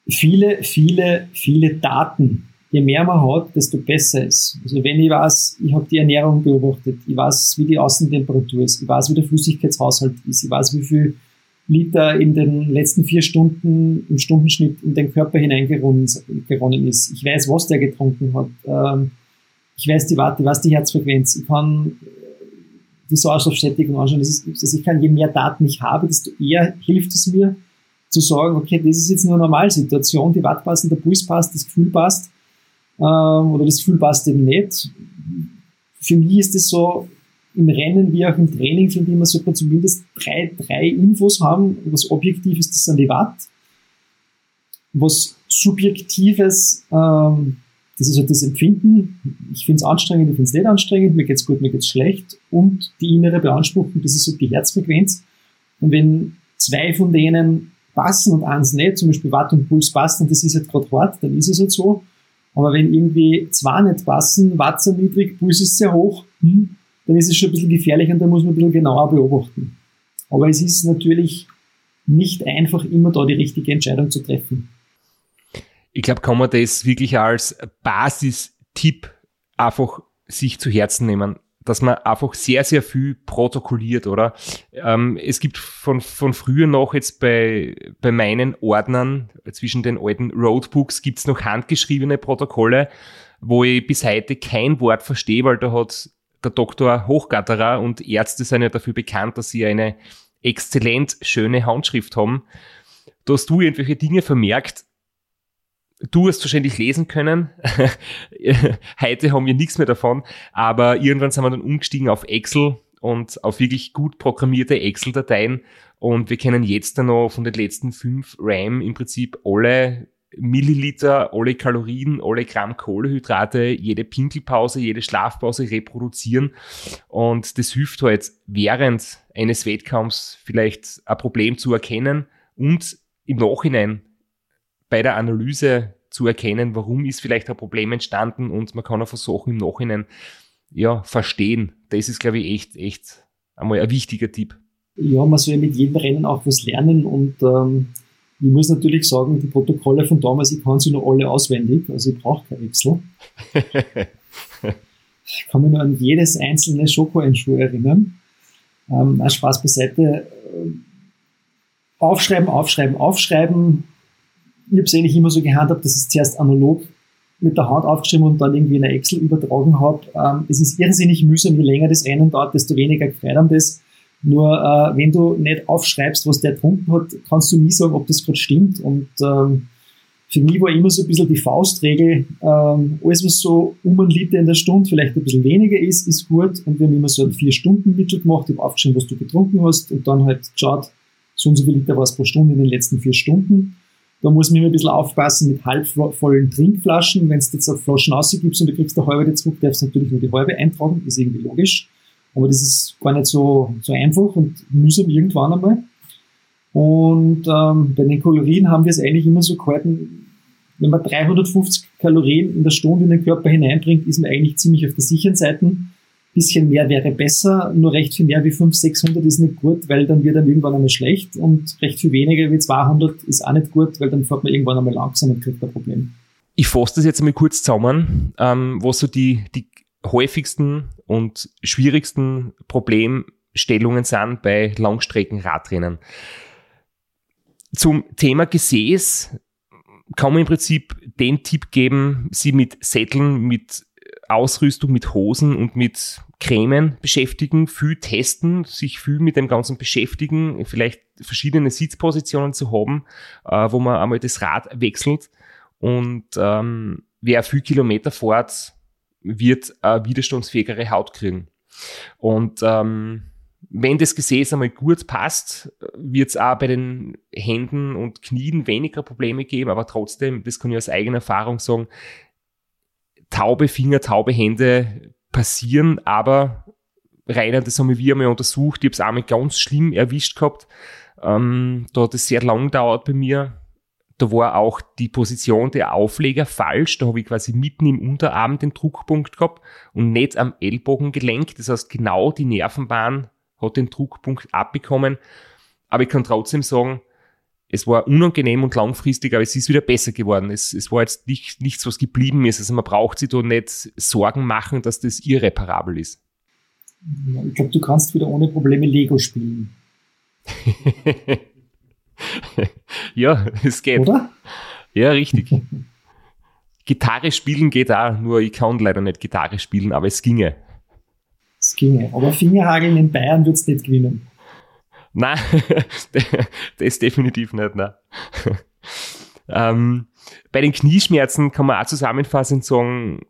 viele, viele, viele Daten je mehr man hat, desto besser ist. Also wenn ich weiß, ich habe die Ernährung beobachtet, ich weiß, wie die Außentemperatur ist, ich weiß, wie der Flüssigkeitshaushalt ist, ich weiß, wie viel Liter in den letzten vier Stunden im Stundenschnitt in den Körper hineingeronnen ist. Ich weiß, was der getrunken hat. Ähm, ich weiß die Warte, ich weiß die Herzfrequenz. Ich kann äh, die Sauerstoffsättigung anschauen. Das ist, also ich kann, je mehr Daten ich habe, desto eher hilft es mir zu sagen, okay, das ist jetzt nur eine Normalsituation, die Watt passen, der Puls passt, das Gefühl passt ähm, oder das Gefühl passt eben nicht. Für mich ist es so, im Rennen wie auch im Training finde ich immer, sollte man zumindest drei, drei Infos haben. Was objektiv ist, das sind die Watt. Was subjektives, ähm, das ist halt das Empfinden. Ich finde es anstrengend, ich finde es nicht anstrengend, mir geht's gut, mir geht's schlecht. Und die innere Beanspruchung, das ist halt die Herzfrequenz. Und wenn zwei von denen passen und eins nicht, zum Beispiel Watt und Puls passt und das ist halt gerade hart, dann ist es halt so. Aber wenn irgendwie zwei nicht passen, Watt sind niedrig, Puls ist sehr hoch, hm, dann ist es schon ein bisschen gefährlich und da muss man ein bisschen genauer beobachten. Aber es ist natürlich nicht einfach, immer da die richtige Entscheidung zu treffen. Ich glaube, kann man das wirklich als Basistipp einfach sich zu Herzen nehmen dass man einfach sehr, sehr viel protokolliert, oder? Ähm, es gibt von, von früher noch jetzt bei, bei meinen Ordnern zwischen den alten Roadbooks gibt's noch handgeschriebene Protokolle, wo ich bis heute kein Wort verstehe, weil da hat der Doktor Hochgatterer und Ärzte sind ja dafür bekannt, dass sie eine exzellent schöne Handschrift haben. Da hast du irgendwelche Dinge vermerkt, Du hast wahrscheinlich lesen können. Heute haben wir nichts mehr davon, aber irgendwann sind wir dann umgestiegen auf Excel und auf wirklich gut programmierte Excel-Dateien und wir kennen jetzt dann noch von den letzten fünf RAM im Prinzip alle Milliliter, alle Kalorien, alle Gramm Kohlehydrate, jede Pinkelpause, jede Schlafpause reproduzieren. Und das hilft halt während eines Wettkampfs vielleicht ein Problem zu erkennen und im Nachhinein bei der Analyse zu erkennen, warum ist vielleicht ein Problem entstanden und man kann auch versuchen im Nachhinein ja, verstehen. Das ist, glaube ich, echt, echt einmal ein wichtiger Tipp. Ja, man soll ja mit jedem Rennen auch was lernen und ähm, ich muss natürlich sagen, die Protokolle von damals, ich kann sie noch alle auswendig, also ich brauche kein Excel. ich kann mich nur an jedes einzelne Schoko-Einschuh erinnern. Ähm, Spaß beiseite. Aufschreiben, aufschreiben, aufschreiben, ich habe es eigentlich immer so gehandhabt, dass ich zuerst analog mit der Hand aufgeschrieben und dann irgendwie in eine Excel übertragen habe. Ähm, es ist irrsinnig mühsam, je länger das Rennen dauert, desto weniger gefreut einem das. Nur äh, wenn du nicht aufschreibst, was der getrunken hat, kannst du nie sagen, ob das gerade stimmt. Und ähm, für mich war immer so ein bisschen die Faustregel, ähm, alles was so um ein Liter in der Stunde vielleicht ein bisschen weniger ist, ist gut. Und wir haben immer so ein Vier-Stunden-Mittel gemacht, ich habe aufgeschrieben, was du getrunken hast und dann halt geschaut, so und so viel Liter war es pro Stunde in den letzten vier Stunden. Da muss man immer ein bisschen aufpassen mit halbvollen Trinkflaschen. Wenn du jetzt auf Flaschen rausgibst und du kriegst eine halbe zurück, darfst du natürlich nur die halbe eintragen, ist irgendwie logisch. Aber das ist gar nicht so, so einfach und mühsam irgendwann einmal. Und ähm, bei den Kalorien haben wir es eigentlich immer so gehalten, wenn man 350 Kalorien in der Stunde in den Körper hineinbringt, ist man eigentlich ziemlich auf der sicheren Seite. Bisschen mehr wäre besser, nur recht viel mehr wie 500, 600 ist nicht gut, weil dann wird dann irgendwann einmal schlecht und recht viel weniger wie 200 ist auch nicht gut, weil dann fährt man irgendwann einmal langsam und kriegt ein Problem. Ich fasse das jetzt einmal kurz zusammen, ähm, was so die, die häufigsten und schwierigsten Problemstellungen sind bei Langstreckenradrennen. Zum Thema Gesäß kann man im Prinzip den Tipp geben, sie mit Sätteln, mit Ausrüstung, mit Hosen und mit Cremen beschäftigen, viel testen, sich viel mit dem Ganzen beschäftigen, vielleicht verschiedene Sitzpositionen zu haben, äh, wo man einmal das Rad wechselt. Und ähm, wer viel Kilometer fährt, wird eine widerstandsfähigere Haut kriegen. Und ähm, wenn das Gesäß einmal gut passt, wird es auch bei den Händen und Knien weniger Probleme geben, aber trotzdem, das kann ich aus eigener Erfahrung sagen, taube Finger, taube Hände passieren, aber Rainer, das haben wir einmal untersucht, ich habe es einmal ganz schlimm erwischt gehabt, ähm, da hat es sehr lang gedauert bei mir, da war auch die Position der Aufleger falsch. Da habe ich quasi mitten im Unterarm den Druckpunkt gehabt und nicht am Ellbogengelenk. Das heißt, genau die Nervenbahn hat den Druckpunkt abbekommen. Aber ich kann trotzdem sagen, es war unangenehm und langfristig, aber es ist wieder besser geworden. Es, es war jetzt nicht, nichts, was geblieben ist. Also man braucht sich da nicht Sorgen machen, dass das irreparabel ist. ich glaube, du kannst wieder ohne Probleme Lego spielen. ja, es geht. Oder? Ja, richtig. Gitarre spielen geht auch, nur ich kann leider nicht Gitarre spielen, aber es ginge. Es ginge. Aber Fingerhageln in Bayern wird es nicht gewinnen. Nein, das definitiv nicht, nein. ähm, bei den Knieschmerzen kann man auch zusammenfassend sagen,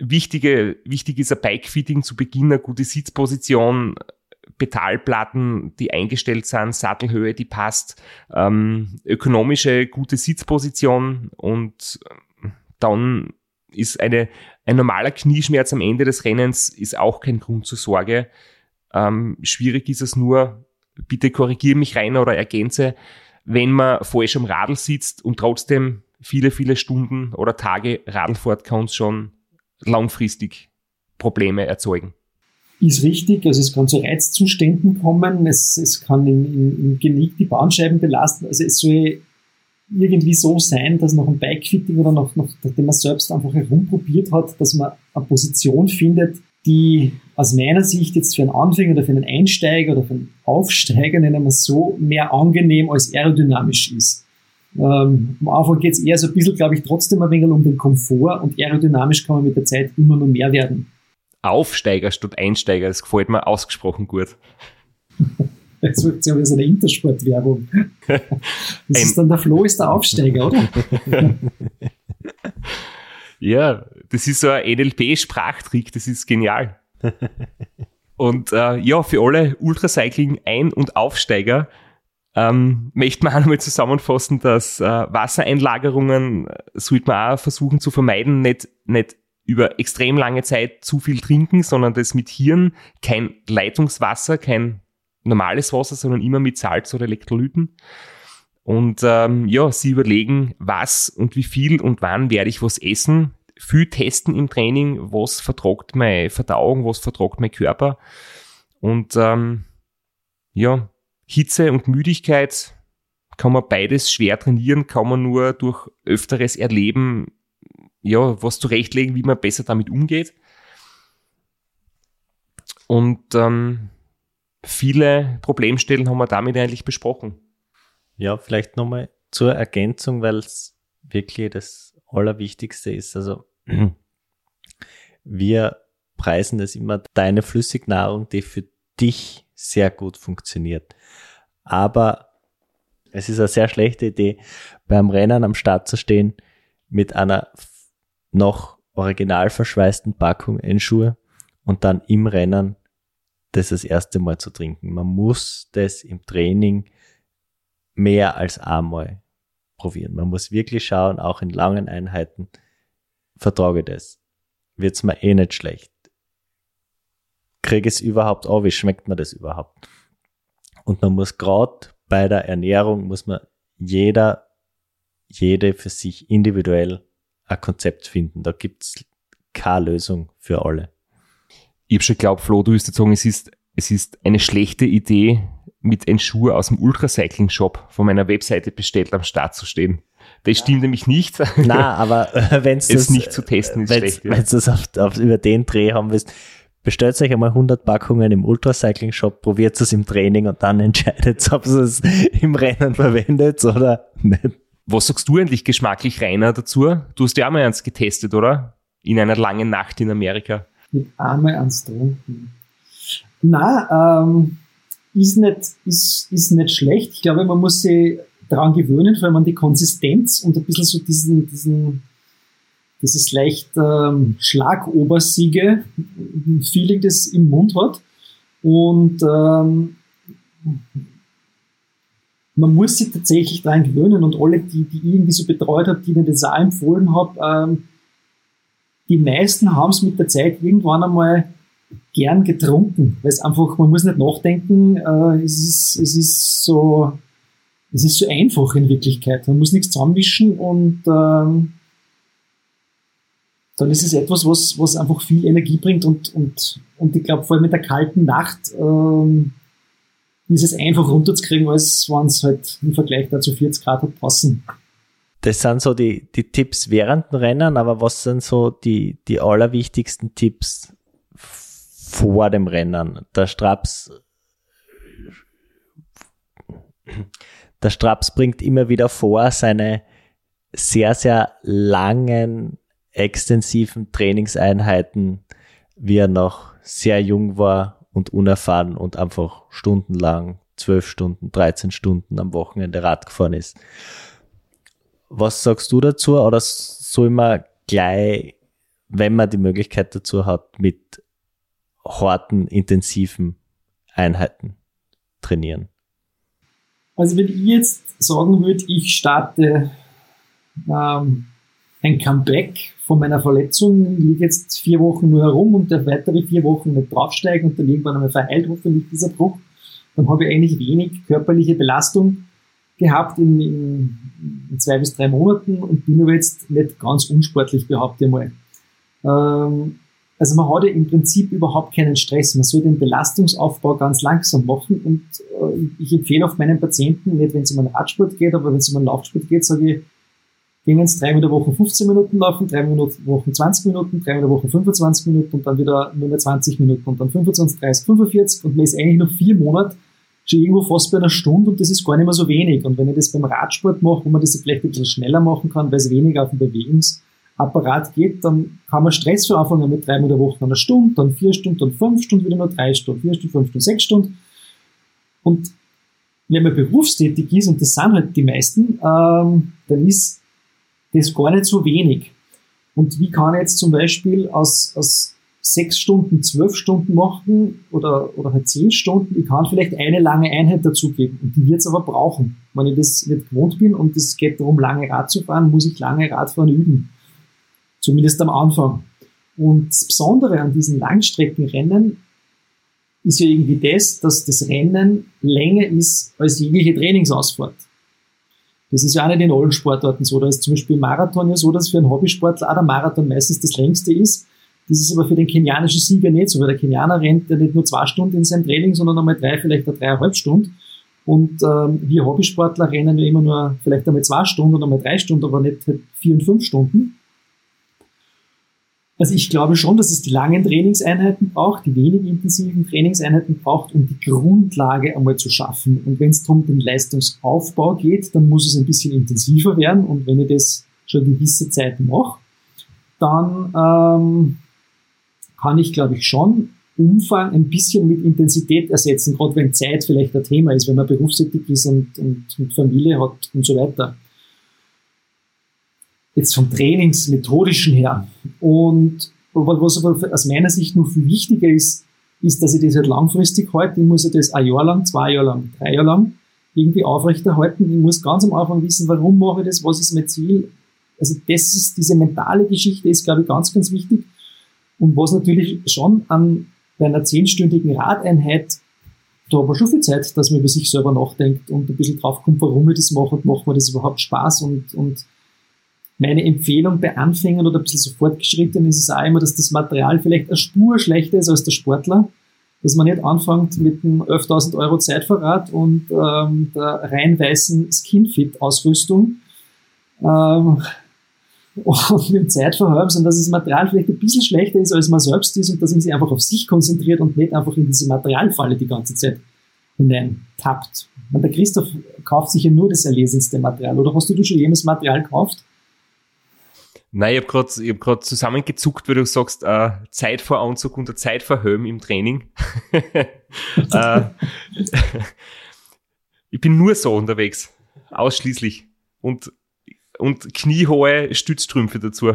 wichtige, wichtig ist ein Bikefitting zu Beginn, eine gute Sitzposition, Pedalplatten, die eingestellt sind, Sattelhöhe, die passt, ähm, ökonomische, gute Sitzposition und dann ist eine, ein normaler Knieschmerz am Ende des Rennens ist auch kein Grund zur Sorge. Ähm, schwierig ist es nur, bitte korrigiere mich rein oder ergänze, wenn man falsch am Radl sitzt und trotzdem viele, viele Stunden oder Tage Radl fährt, kann es schon langfristig Probleme erzeugen. Ist richtig, also es kann zu Reizzuständen kommen, es, es kann im, im, Genick die Bahnscheiben belasten, also es soll irgendwie so sein, dass nach einem Bikefitting oder nach, nachdem man selbst einfach herumprobiert hat, dass man eine Position findet, die aus meiner Sicht jetzt für einen Anfänger oder für einen Einsteiger oder für einen Aufsteiger, nennen wir es so, mehr angenehm als aerodynamisch ist. Ähm, am Anfang geht es eher so ein bisschen, glaube ich, trotzdem ein wenig um den Komfort und aerodynamisch kann man mit der Zeit immer nur mehr werden. Aufsteiger statt Einsteiger, das gefällt mir ausgesprochen gut. Jetzt wird ja wie so eine Intersport-Werbung. Das ist dann der Flo ist der Aufsteiger, oder? ja, das ist so ein NLP-Sprachtrick, das ist genial. Und äh, ja, für alle Ultracycling Ein- und Aufsteiger ähm, möchte man auch nochmal zusammenfassen, dass äh, Wassereinlagerungen äh, sollte man auch versuchen zu vermeiden, nicht, nicht über extrem lange Zeit zu viel trinken, sondern das mit Hirn, kein Leitungswasser, kein normales Wasser, sondern immer mit Salz oder Elektrolyten. Und ähm, ja, sie überlegen, was und wie viel und wann werde ich was essen. Viel testen im Training, was vertragt meine Verdauung, was vertragt mein Körper. Und ähm, ja, Hitze und Müdigkeit kann man beides schwer trainieren, kann man nur durch öfteres Erleben, ja, was zurechtlegen, wie man besser damit umgeht. Und ähm, viele Problemstellen haben wir damit eigentlich besprochen. Ja, vielleicht nochmal zur Ergänzung, weil es wirklich das Allerwichtigste ist. Also wir preisen das immer deine Flüssignahrung, die für dich sehr gut funktioniert. Aber es ist eine sehr schlechte Idee, beim Rennen am Start zu stehen mit einer noch original verschweißten Packung in Schuhe und dann im Rennen das das erste Mal zu trinken. Man muss das im Training mehr als einmal probieren. Man muss wirklich schauen, auch in langen Einheiten, vertrage das. Wird's mir eh nicht schlecht. Kriege es überhaupt auf, wie schmeckt mir das überhaupt? Und man muss gerade bei der Ernährung, muss man jeder, jede für sich individuell ein Konzept finden. Da gibt's keine Lösung für alle. Ich habe schon geglaubt, Flo, du wirst jetzt sagen, es ist, es ist eine schlechte Idee, mit einem Schuh aus dem Ultracycling-Shop von meiner Webseite bestellt am Start zu stehen. Das ja. stimmt nämlich nicht. Na, aber äh, wenn es nicht zu testen ist wenn's, schlecht. Wenn ja. du das auf, auf, über den Dreh haben willst, bestellt euch einmal 100 Packungen im Ultracycling-Shop, probiert es im Training und dann entscheidet, ob es im Rennen verwendet oder nicht. Was sagst du endlich geschmacklich, Rainer, dazu? Du hast ja auch mal eins getestet, oder? In einer langen Nacht in Amerika. Mit einmal ans Trinken. Na, ähm, ist nicht, ist, ist nicht schlecht. Ich glaube, man muss sich daran gewöhnen, vor allem an die Konsistenz und ein bisschen so diesen, diesen, dieses leicht ähm, schlagobersiege Feeling, das im Mund hat. Und ähm, man muss sich tatsächlich daran gewöhnen und alle, die, die ich irgendwie so betreut habe, die ich das auch empfohlen habe, ähm, die meisten haben es mit der Zeit irgendwann einmal gern getrunken, weil es einfach, man muss nicht nachdenken, äh, es, ist, es ist so, es ist so einfach in Wirklichkeit. Man muss nichts zusammenwischen und ähm, dann ist es etwas, was, was einfach viel Energie bringt und, und, und ich glaube, vor allem mit der kalten Nacht ähm, ist es einfach runterzukriegen, als wenn es halt im Vergleich dazu 40 Grad hat passen. Das sind so die, die Tipps während dem Rennen, aber was sind so die, die allerwichtigsten Tipps vor dem Rennen? Der Straps, der Straps bringt immer wieder vor, seine sehr, sehr langen, extensiven Trainingseinheiten, wie er noch sehr jung war und unerfahren und einfach stundenlang, zwölf Stunden, 13 Stunden am Wochenende Rad gefahren ist. Was sagst du dazu? Oder soll man gleich, wenn man die Möglichkeit dazu hat, mit harten, intensiven Einheiten trainieren? Also wenn ich jetzt sagen würde, ich starte ähm, ein Comeback von meiner Verletzung, liege jetzt vier Wochen nur herum und der weitere vier Wochen nicht draufsteigen und dann irgendwann einmal verheilt hoffentlich dieser Bruch, dann habe ich eigentlich wenig körperliche Belastung gehabt in, in, in, zwei bis drei Monaten und bin aber jetzt nicht ganz unsportlich, behaupte ich mal. Ähm, also man hat ja im Prinzip überhaupt keinen Stress. Man soll den Belastungsaufbau ganz langsam machen und äh, ich empfehle auch meinen Patienten, nicht wenn es um einen Radsport geht, aber wenn es um einen Laufsport geht, sage ich, gehen jetzt drei Minuten Woche 15 Minuten laufen, drei Minuten Wochen 20 Minuten, drei Minuten Woche 25 Minuten und dann wieder nur mehr 20 Minuten und dann 25, 30, 45 und man ist eigentlich noch vier Monate schon irgendwo fast bei einer Stunde und das ist gar nicht mehr so wenig. Und wenn ich das beim Radsport mache, wo man das vielleicht ein bisschen schneller machen kann, weil es weniger auf den Bewegungsapparat geht, dann kann man Stress für anfangen mit drei Minuten Woche einer Stunde, dann vier Stunden, dann fünf Stunden, wieder nur drei Stunden, vier Stunden, fünf Stunden, sechs Stunden. Und wenn man berufstätig ist, und das sind halt die meisten, ähm, dann ist das gar nicht so wenig. Und wie kann ich jetzt zum Beispiel aus, aus sechs Stunden, zwölf Stunden machen oder, oder halt zehn Stunden, ich kann vielleicht eine lange Einheit dazugeben und die wird es aber brauchen. Wenn ich das nicht gewohnt bin und es geht darum, lange Rad zu fahren, muss ich lange Radfahren üben. Zumindest am Anfang. Und das Besondere an diesen Langstreckenrennen ist ja irgendwie das, dass das Rennen länger ist als jegliche Trainingsausfahrt. Das ist ja auch nicht in allen Sportarten so. Da ist zum Beispiel Marathon ja so, dass für einen Hobbysportler auch der Marathon meistens das längste ist. Das ist aber für den kenianischen Sieger nicht so, weil der Kenianer rennt ja nicht nur zwei Stunden in seinem Training, sondern einmal drei, vielleicht auch dreieinhalb Stunden. Und ähm, wir Hobbysportler rennen ja immer nur vielleicht einmal zwei Stunden oder einmal drei Stunden, aber nicht halt vier und fünf Stunden. Also ich glaube schon, dass es die langen Trainingseinheiten braucht, die wenig intensiven Trainingseinheiten braucht, um die Grundlage einmal zu schaffen. Und wenn es darum den Leistungsaufbau geht, dann muss es ein bisschen intensiver werden. Und wenn ich das schon gewisse Zeit mache, dann ähm, kann ich, glaube ich, schon Umfang ein bisschen mit Intensität ersetzen, gerade wenn Zeit vielleicht ein Thema ist, wenn man berufstätig ist und, und, und Familie hat und so weiter jetzt vom Trainingsmethodischen her. Und was aber aus meiner Sicht noch viel wichtiger ist, ist, dass ich das halt langfristig halte. Ich muss ja das ein Jahr lang, zwei Jahre lang, drei Jahre lang irgendwie aufrechterhalten. Ich muss ganz am Anfang wissen, warum mache ich das, was ist mein Ziel. Also das ist, diese mentale Geschichte ist, glaube ich, ganz, ganz wichtig. Und was natürlich schon an, bei einer zehnstündigen Radeinheit, da hat man schon viel Zeit, dass man über sich selber nachdenkt und ein bisschen draufkommt, warum ich das mache und macht mir das überhaupt Spaß und, und meine Empfehlung bei Anfängern oder ein bisschen so fortgeschritten ist es auch immer, dass das Material vielleicht eine Spur schlechter ist als der Sportler dass man nicht anfängt mit einem 11.000 Euro Zeitverrat und ähm, der rein weißen Skinfit-Ausrüstung ähm, und mit dem Zeitverhalb, sondern dass das Material vielleicht ein bisschen schlechter ist, als man selbst ist und dass man sich einfach auf sich konzentriert und nicht einfach in diese Materialfalle die ganze Zeit hinein tappt. Und der Christoph kauft sich ja nur das erlesenste Material. Oder hast du schon jenes Material gekauft? Nein, ich habe gerade hab, grad zusammengezuckt, weil du sagst, äh, Zeit vor Anzug und Zeit vor Helm im Training. äh, ich bin nur so unterwegs. Ausschließlich. Und, und kniehohe Stützstrümpfe dazu.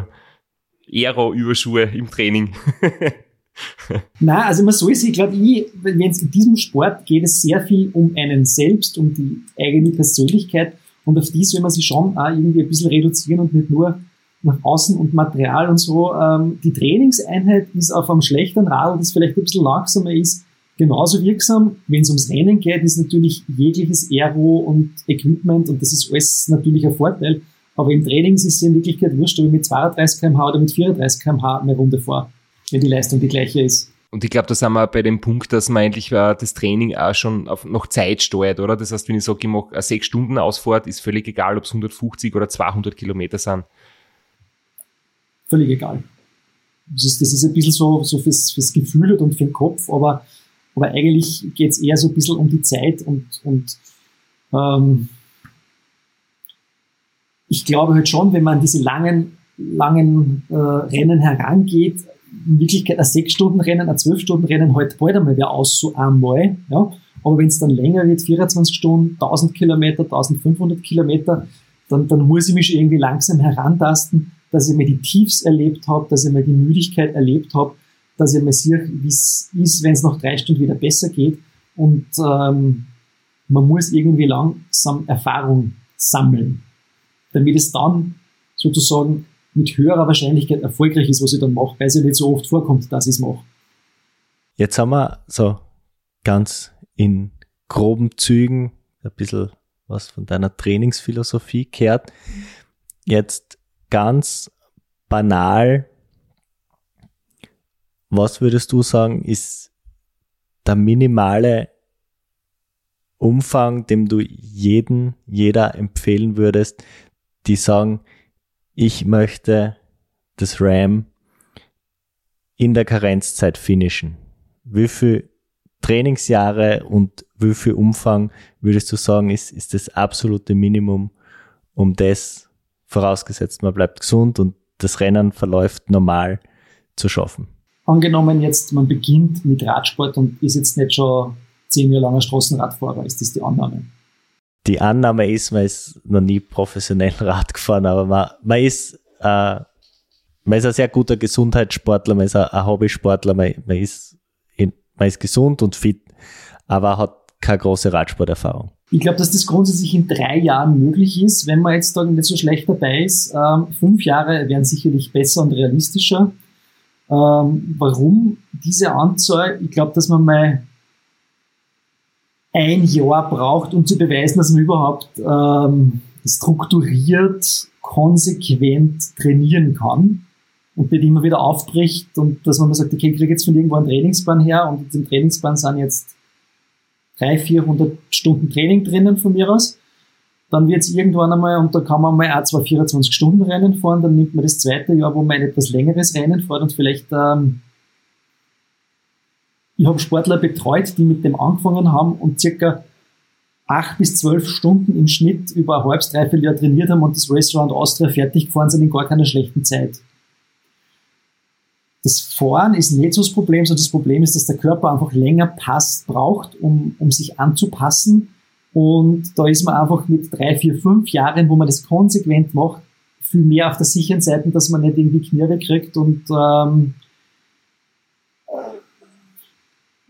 Aero-Überschuhe im Training. Nein, also man soll sich, glaube ich, wenn es in diesem Sport geht es sehr viel um einen selbst, um die eigene Persönlichkeit und auf die soll man sich schon auch irgendwie ein bisschen reduzieren und nicht nur nach außen und Material und so. Ähm, die Trainingseinheit ist auf einem schlechten Radl, das vielleicht ein bisschen langsamer ist, genauso wirksam. Wenn es ums Rennen geht, ist natürlich jegliches Aero und Equipment und das ist alles natürlich ein Vorteil. Aber im Training ist es in Wirklichkeit wurscht, ob ich mit 32 kmh oder mit 34 kmh eine Runde fahre, wenn die Leistung die gleiche ist. Und ich glaube, da sind wir bei dem Punkt, dass man eigentlich äh, das Training auch schon auf noch Zeit steuert, oder? Das heißt, wenn ich sage, ich mache eine 6 Stunden Ausfahrt, ist völlig egal, ob es 150 oder 200 Kilometer sind völlig egal. Das ist, das ist ein bisschen so, so fürs, fürs Gefühl und für den Kopf, aber, aber eigentlich geht es eher so ein bisschen um die Zeit und, und ähm, ich glaube halt schon, wenn man diese langen, langen äh, Rennen herangeht, in Wirklichkeit ein 6-Stunden-Rennen, ein 12-Stunden-Rennen halt bald einmal wieder aus, so einmal, ja. Aber wenn es dann länger wird, 24 Stunden, 1000 Kilometer, 1500 Kilometer, dann, dann muss ich mich irgendwie langsam herantasten dass ich mir die Tiefs erlebt habe, dass ich mir die Müdigkeit erlebt habe, dass ich mir sehe, wie es ist, wenn es nach drei Stunden wieder besser geht. Und ähm, man muss irgendwie langsam Erfahrung sammeln, damit es dann sozusagen mit höherer Wahrscheinlichkeit erfolgreich ist, was ich dann mache, weil es ja nicht so oft vorkommt, dass ich es mache. Jetzt haben wir so ganz in groben Zügen ein bisschen was von deiner Trainingsphilosophie gehört. Jetzt ganz banal, was würdest du sagen, ist der minimale Umfang, dem du jeden, jeder empfehlen würdest, die sagen, ich möchte das RAM in der Karenzzeit finishen. Wie viel Trainingsjahre und wie viel Umfang würdest du sagen, ist, ist das absolute Minimum, um das vorausgesetzt man bleibt gesund und das Rennen verläuft normal zu schaffen. Angenommen jetzt, man beginnt mit Radsport und ist jetzt nicht schon zehn Jahre langer Straßenradfahrer, ist das die Annahme? Die Annahme ist, man ist noch nie professionell Rad gefahren, aber man, man ist äh, man ist ein sehr guter Gesundheitssportler, man ist ein, ein Hobbysportler, man, man, ist in, man ist gesund und fit, aber hat keine große Radsporterfahrung. Ich glaube, dass das grundsätzlich in drei Jahren möglich ist, wenn man jetzt da nicht so schlecht dabei ist. Ähm, fünf Jahre wären sicherlich besser und realistischer. Ähm, warum diese Anzahl? Ich glaube, dass man mal ein Jahr braucht, um zu beweisen, dass man überhaupt ähm, strukturiert, konsequent trainieren kann und nicht immer wieder aufbricht und dass man mal sagt, okay, ich kriege jetzt von irgendwo einen Trainingsplan her und im Trainingsplan sind jetzt 300, 400 Stunden Training drinnen von mir aus. Dann wird es irgendwann einmal, und da kann man mal auch zwei 24-Stunden-Rennen fahren, dann nimmt man das zweite Jahr, wo man ein etwas längeres Rennen fährt und vielleicht, ähm, ich habe Sportler betreut, die mit dem angefangen haben und circa acht bis zwölf Stunden im Schnitt über ein halbes, dreiviertel Jahr trainiert haben und das Race Round Austria fertig gefahren sind in gar keiner schlechten Zeit. Das Fahren ist nicht so das Problem, sondern das Problem ist, dass der Körper einfach länger passt, braucht, um, um sich anzupassen. Und da ist man einfach mit drei, vier, fünf Jahren, wo man das konsequent macht, viel mehr auf der sicheren Seite, dass man nicht irgendwie Knirre kriegt und ähm,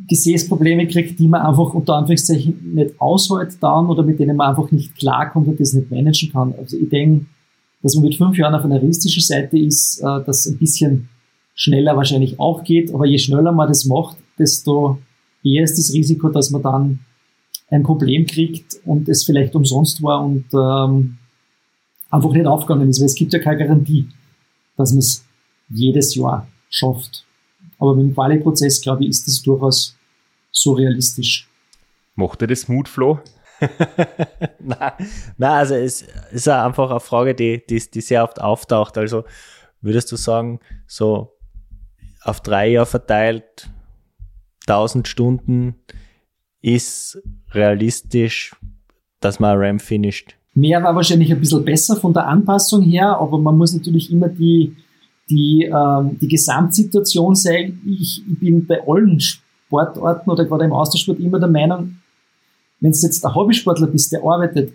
Gesäßprobleme kriegt, die man einfach unter Anführungszeichen nicht aushält dann oder mit denen man einfach nicht klarkommt und das nicht managen kann. Also ich denke, dass man mit fünf Jahren auf einer realistischen Seite ist, äh, dass ein bisschen schneller wahrscheinlich auch geht, aber je schneller man das macht, desto eher ist das Risiko, dass man dann ein Problem kriegt und es vielleicht umsonst war und ähm, einfach nicht aufgegangen ist, weil es gibt ja keine Garantie, dass man es jedes Jahr schafft. Aber mit dem Quali-Prozess, glaube ich, ist das durchaus so realistisch. Macht er das Mut, Flo? nein, nein, also es ist einfach eine Frage, die, die, die sehr oft auftaucht. Also würdest du sagen, so auf drei Jahre verteilt, 1000 Stunden ist realistisch, dass man RAM finisht? Mehr war wahrscheinlich ein bisschen besser von der Anpassung her, aber man muss natürlich immer die, die, ähm, die Gesamtsituation sehen. Ich, bin bei allen Sportarten oder gerade im Austauschsport immer der Meinung, wenn du jetzt ein Hobbysportler bist, der arbeitet,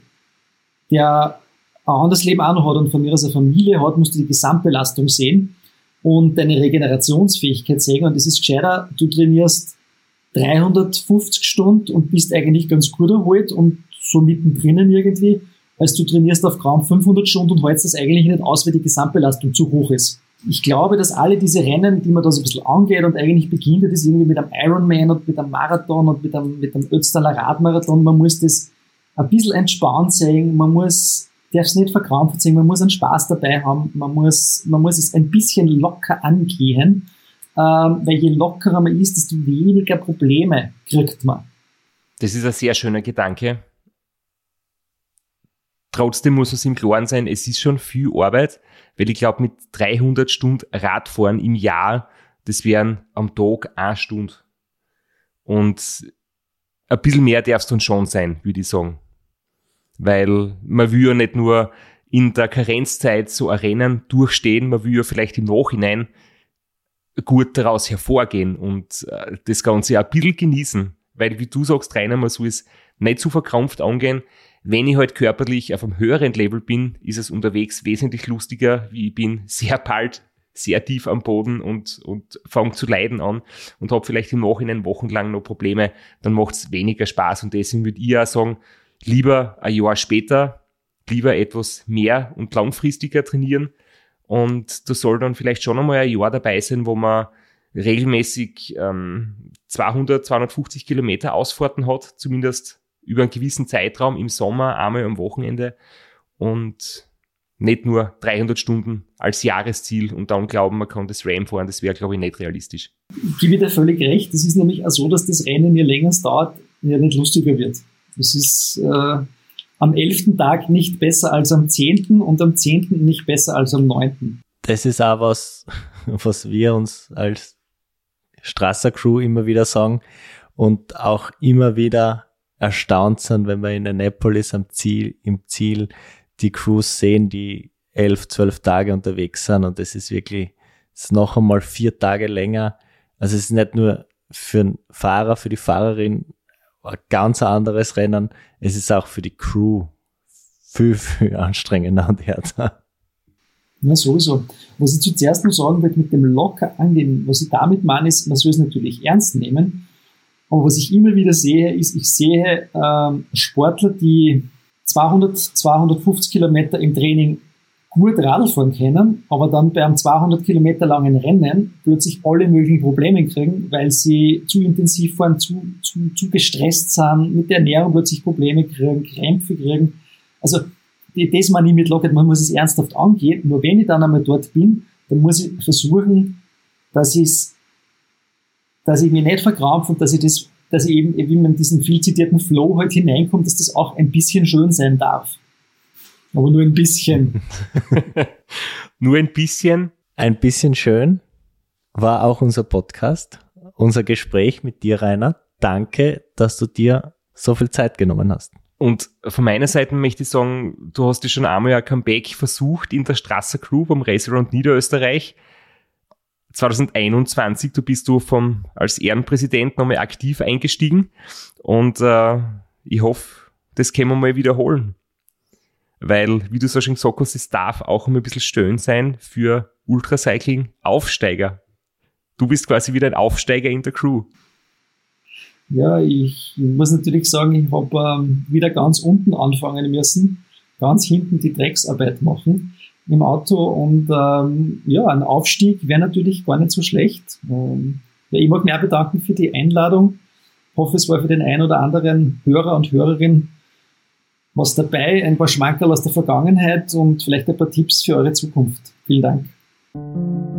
der ein anderes Leben auch noch hat und von mir aus eine Familie hat, musst du die Gesamtbelastung sehen und deine Regenerationsfähigkeit sehen. Und es ist gescheiter, du trainierst 350 Stunden und bist eigentlich ganz gut erholt und so mittendrin irgendwie, als du trainierst auf Graum 500 Stunden und hältst das eigentlich nicht aus, weil die Gesamtbelastung zu hoch ist. Ich glaube, dass alle diese Rennen, die man da so ein bisschen angeht und eigentlich beginnt das irgendwie mit einem Ironman und mit einem Marathon und mit einem, mit einem Ötztaler Radmarathon, man muss das ein bisschen entspannt sehen, man muss darf es nicht verkrampft sehen, man muss einen Spaß dabei haben, man muss, man muss es ein bisschen locker angehen, ähm, weil je lockerer man ist, desto weniger Probleme kriegt man. Das ist ein sehr schöner Gedanke. Trotzdem muss es im Klaren sein, es ist schon viel Arbeit, weil ich glaube, mit 300 Stunden Radfahren im Jahr, das wären am Tag eine Stunde. Und ein bisschen mehr darf es dann schon sein, würde ich sagen weil man will ja nicht nur in der Karenzzeit so ein Rennen durchstehen, man will ja vielleicht im Nachhinein gut daraus hervorgehen und äh, das Ganze auch ein bisschen genießen, weil wie du sagst, Rainer, man soll es nicht zu verkrampft angehen. Wenn ich halt körperlich auf einem höheren Level bin, ist es unterwegs wesentlich lustiger, wie ich bin sehr bald sehr tief am Boden und, und fange zu leiden an und habe vielleicht im Nachhinein wochenlang noch Probleme, dann macht es weniger Spaß und deswegen würde ich auch sagen, lieber ein Jahr später, lieber etwas mehr und langfristiger trainieren. Und da soll dann vielleicht schon einmal ein Jahr dabei sein, wo man regelmäßig ähm, 200, 250 Kilometer Ausfahrten hat, zumindest über einen gewissen Zeitraum im Sommer, einmal am Wochenende und nicht nur 300 Stunden als Jahresziel und dann glauben, man kann das Ram fahren, das wäre, glaube ich, nicht realistisch. Ich gebe dir völlig recht. Es ist nämlich auch so, dass das Rennen, je länger es dauert, ja nicht lustiger wird. Es ist äh, am elften Tag nicht besser als am zehnten und am zehnten nicht besser als am neunten. Das ist auch was, was wir uns als Strasser Crew immer wieder sagen und auch immer wieder erstaunt sind, wenn wir in Annapolis am Ziel, im Ziel die Crews sehen, die elf, zwölf Tage unterwegs sind und das ist wirklich, das ist noch einmal vier Tage länger. Also es ist nicht nur für den Fahrer, für die Fahrerin ein ganz anderes Rennen. Es ist auch für die Crew viel, viel anstrengender und härter. Ja, sowieso. Was ich zuerst noch sagen will, mit dem locker angehen, was ich damit meine, ist, man soll es natürlich ernst nehmen. Aber was ich immer wieder sehe, ist, ich sehe ähm, Sportler, die 200, 250 Kilometer im Training gut Radfahren können, aber dann beim 200 Kilometer langen Rennen plötzlich alle möglichen Probleme kriegen, weil sie zu intensiv fahren, zu, zu, zu gestresst sind, mit der Ernährung plötzlich Probleme kriegen, Krämpfe kriegen. Also das meine ich mit Lockett, man muss es ernsthaft angehen. Nur wenn ich dann einmal dort bin, dann muss ich versuchen, dass ich dass ich mich nicht verkrampfe und dass ich das, dass ich eben, wie man diesen viel zitierten Flow halt hineinkommt, dass das auch ein bisschen schön sein darf. Aber nur ein bisschen. nur ein bisschen. Ein bisschen schön war auch unser Podcast, unser Gespräch mit dir, Rainer. Danke, dass du dir so viel Zeit genommen hast. Und von meiner Seite möchte ich sagen, du hast ja schon einmal ein Comeback versucht in der Strasser Crew vom Race Around Niederösterreich. 2021, du bist du vom, als Ehrenpräsident nochmal aktiv eingestiegen und äh, ich hoffe, das können wir mal wiederholen weil, wie du so schon gesagt hast, es darf auch immer ein bisschen schön sein für Ultracycling-Aufsteiger. Du bist quasi wieder ein Aufsteiger in der Crew. Ja, ich muss natürlich sagen, ich habe ähm, wieder ganz unten anfangen müssen, ganz hinten die Drecksarbeit machen im Auto und ähm, ja, ein Aufstieg wäre natürlich gar nicht so schlecht. Ähm, ja, ich mag mich auch bedanken für die Einladung. Ich hoffe, es war für den einen oder anderen Hörer und Hörerin was dabei, ein paar Schmankerl aus der Vergangenheit und vielleicht ein paar Tipps für eure Zukunft. Vielen Dank.